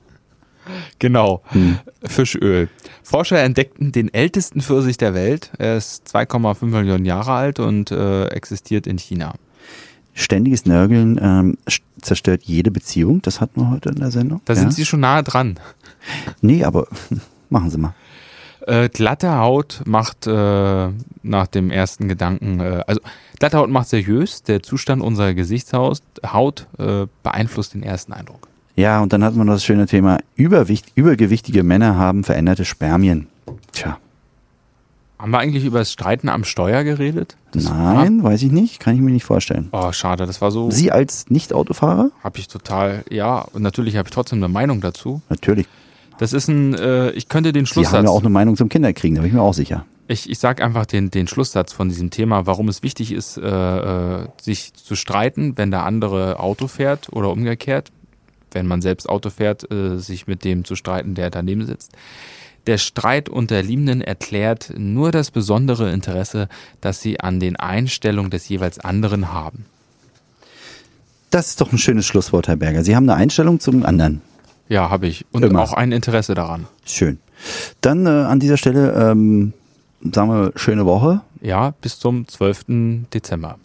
genau, Hm. Fischöl. Forscher entdeckten den ältesten Pfirsich der Welt. Er ist 2,5 Millionen Jahre alt und äh, existiert in China. Ständiges Nörgeln ähm, zerstört jede Beziehung. Das hatten wir heute in der Sendung. Da ja? sind Sie schon nahe dran. Nee, aber machen Sie mal. Äh, glatte Haut macht äh, nach dem ersten Gedanken, äh, also glatte Haut macht seriös. Der Zustand unserer Gesichtshaut Haut, äh, beeinflusst den ersten Eindruck. Ja, und dann hatten wir noch das schöne Thema, Überwicht, übergewichtige Männer haben veränderte Spermien. Tja, Haben wir eigentlich über das Streiten am Steuer geredet? Das nein, weiß ich nicht, kann ich mir nicht vorstellen. War, oh, schade, das war so. Sie als Nicht-Autofahrer? Habe ich total, ja, und natürlich habe ich trotzdem eine Meinung dazu. Natürlich. Das ist ein, äh, ich könnte den Sie Schlusssatz. haben ja auch eine Meinung zum Kinderkriegen, da bin ich mir auch sicher. Ich, ich sage einfach den, den Schlusssatz von diesem Thema, warum es wichtig ist, äh, äh, sich zu streiten, wenn der andere Auto fährt oder umgekehrt, wenn man selbst Auto fährt, äh, sich mit dem zu streiten, der daneben sitzt. Der Streit unter Liebenden erklärt nur das besondere Interesse, das sie an den Einstellungen des jeweils anderen haben. Das ist doch ein schönes Schlusswort, Herr Berger. Sie haben eine Einstellung zum anderen. Ja, habe ich. Und Immer. auch ein Interesse daran. Schön. Dann äh, an dieser Stelle ähm, sagen wir schöne Woche. Ja, bis zum 12. Dezember.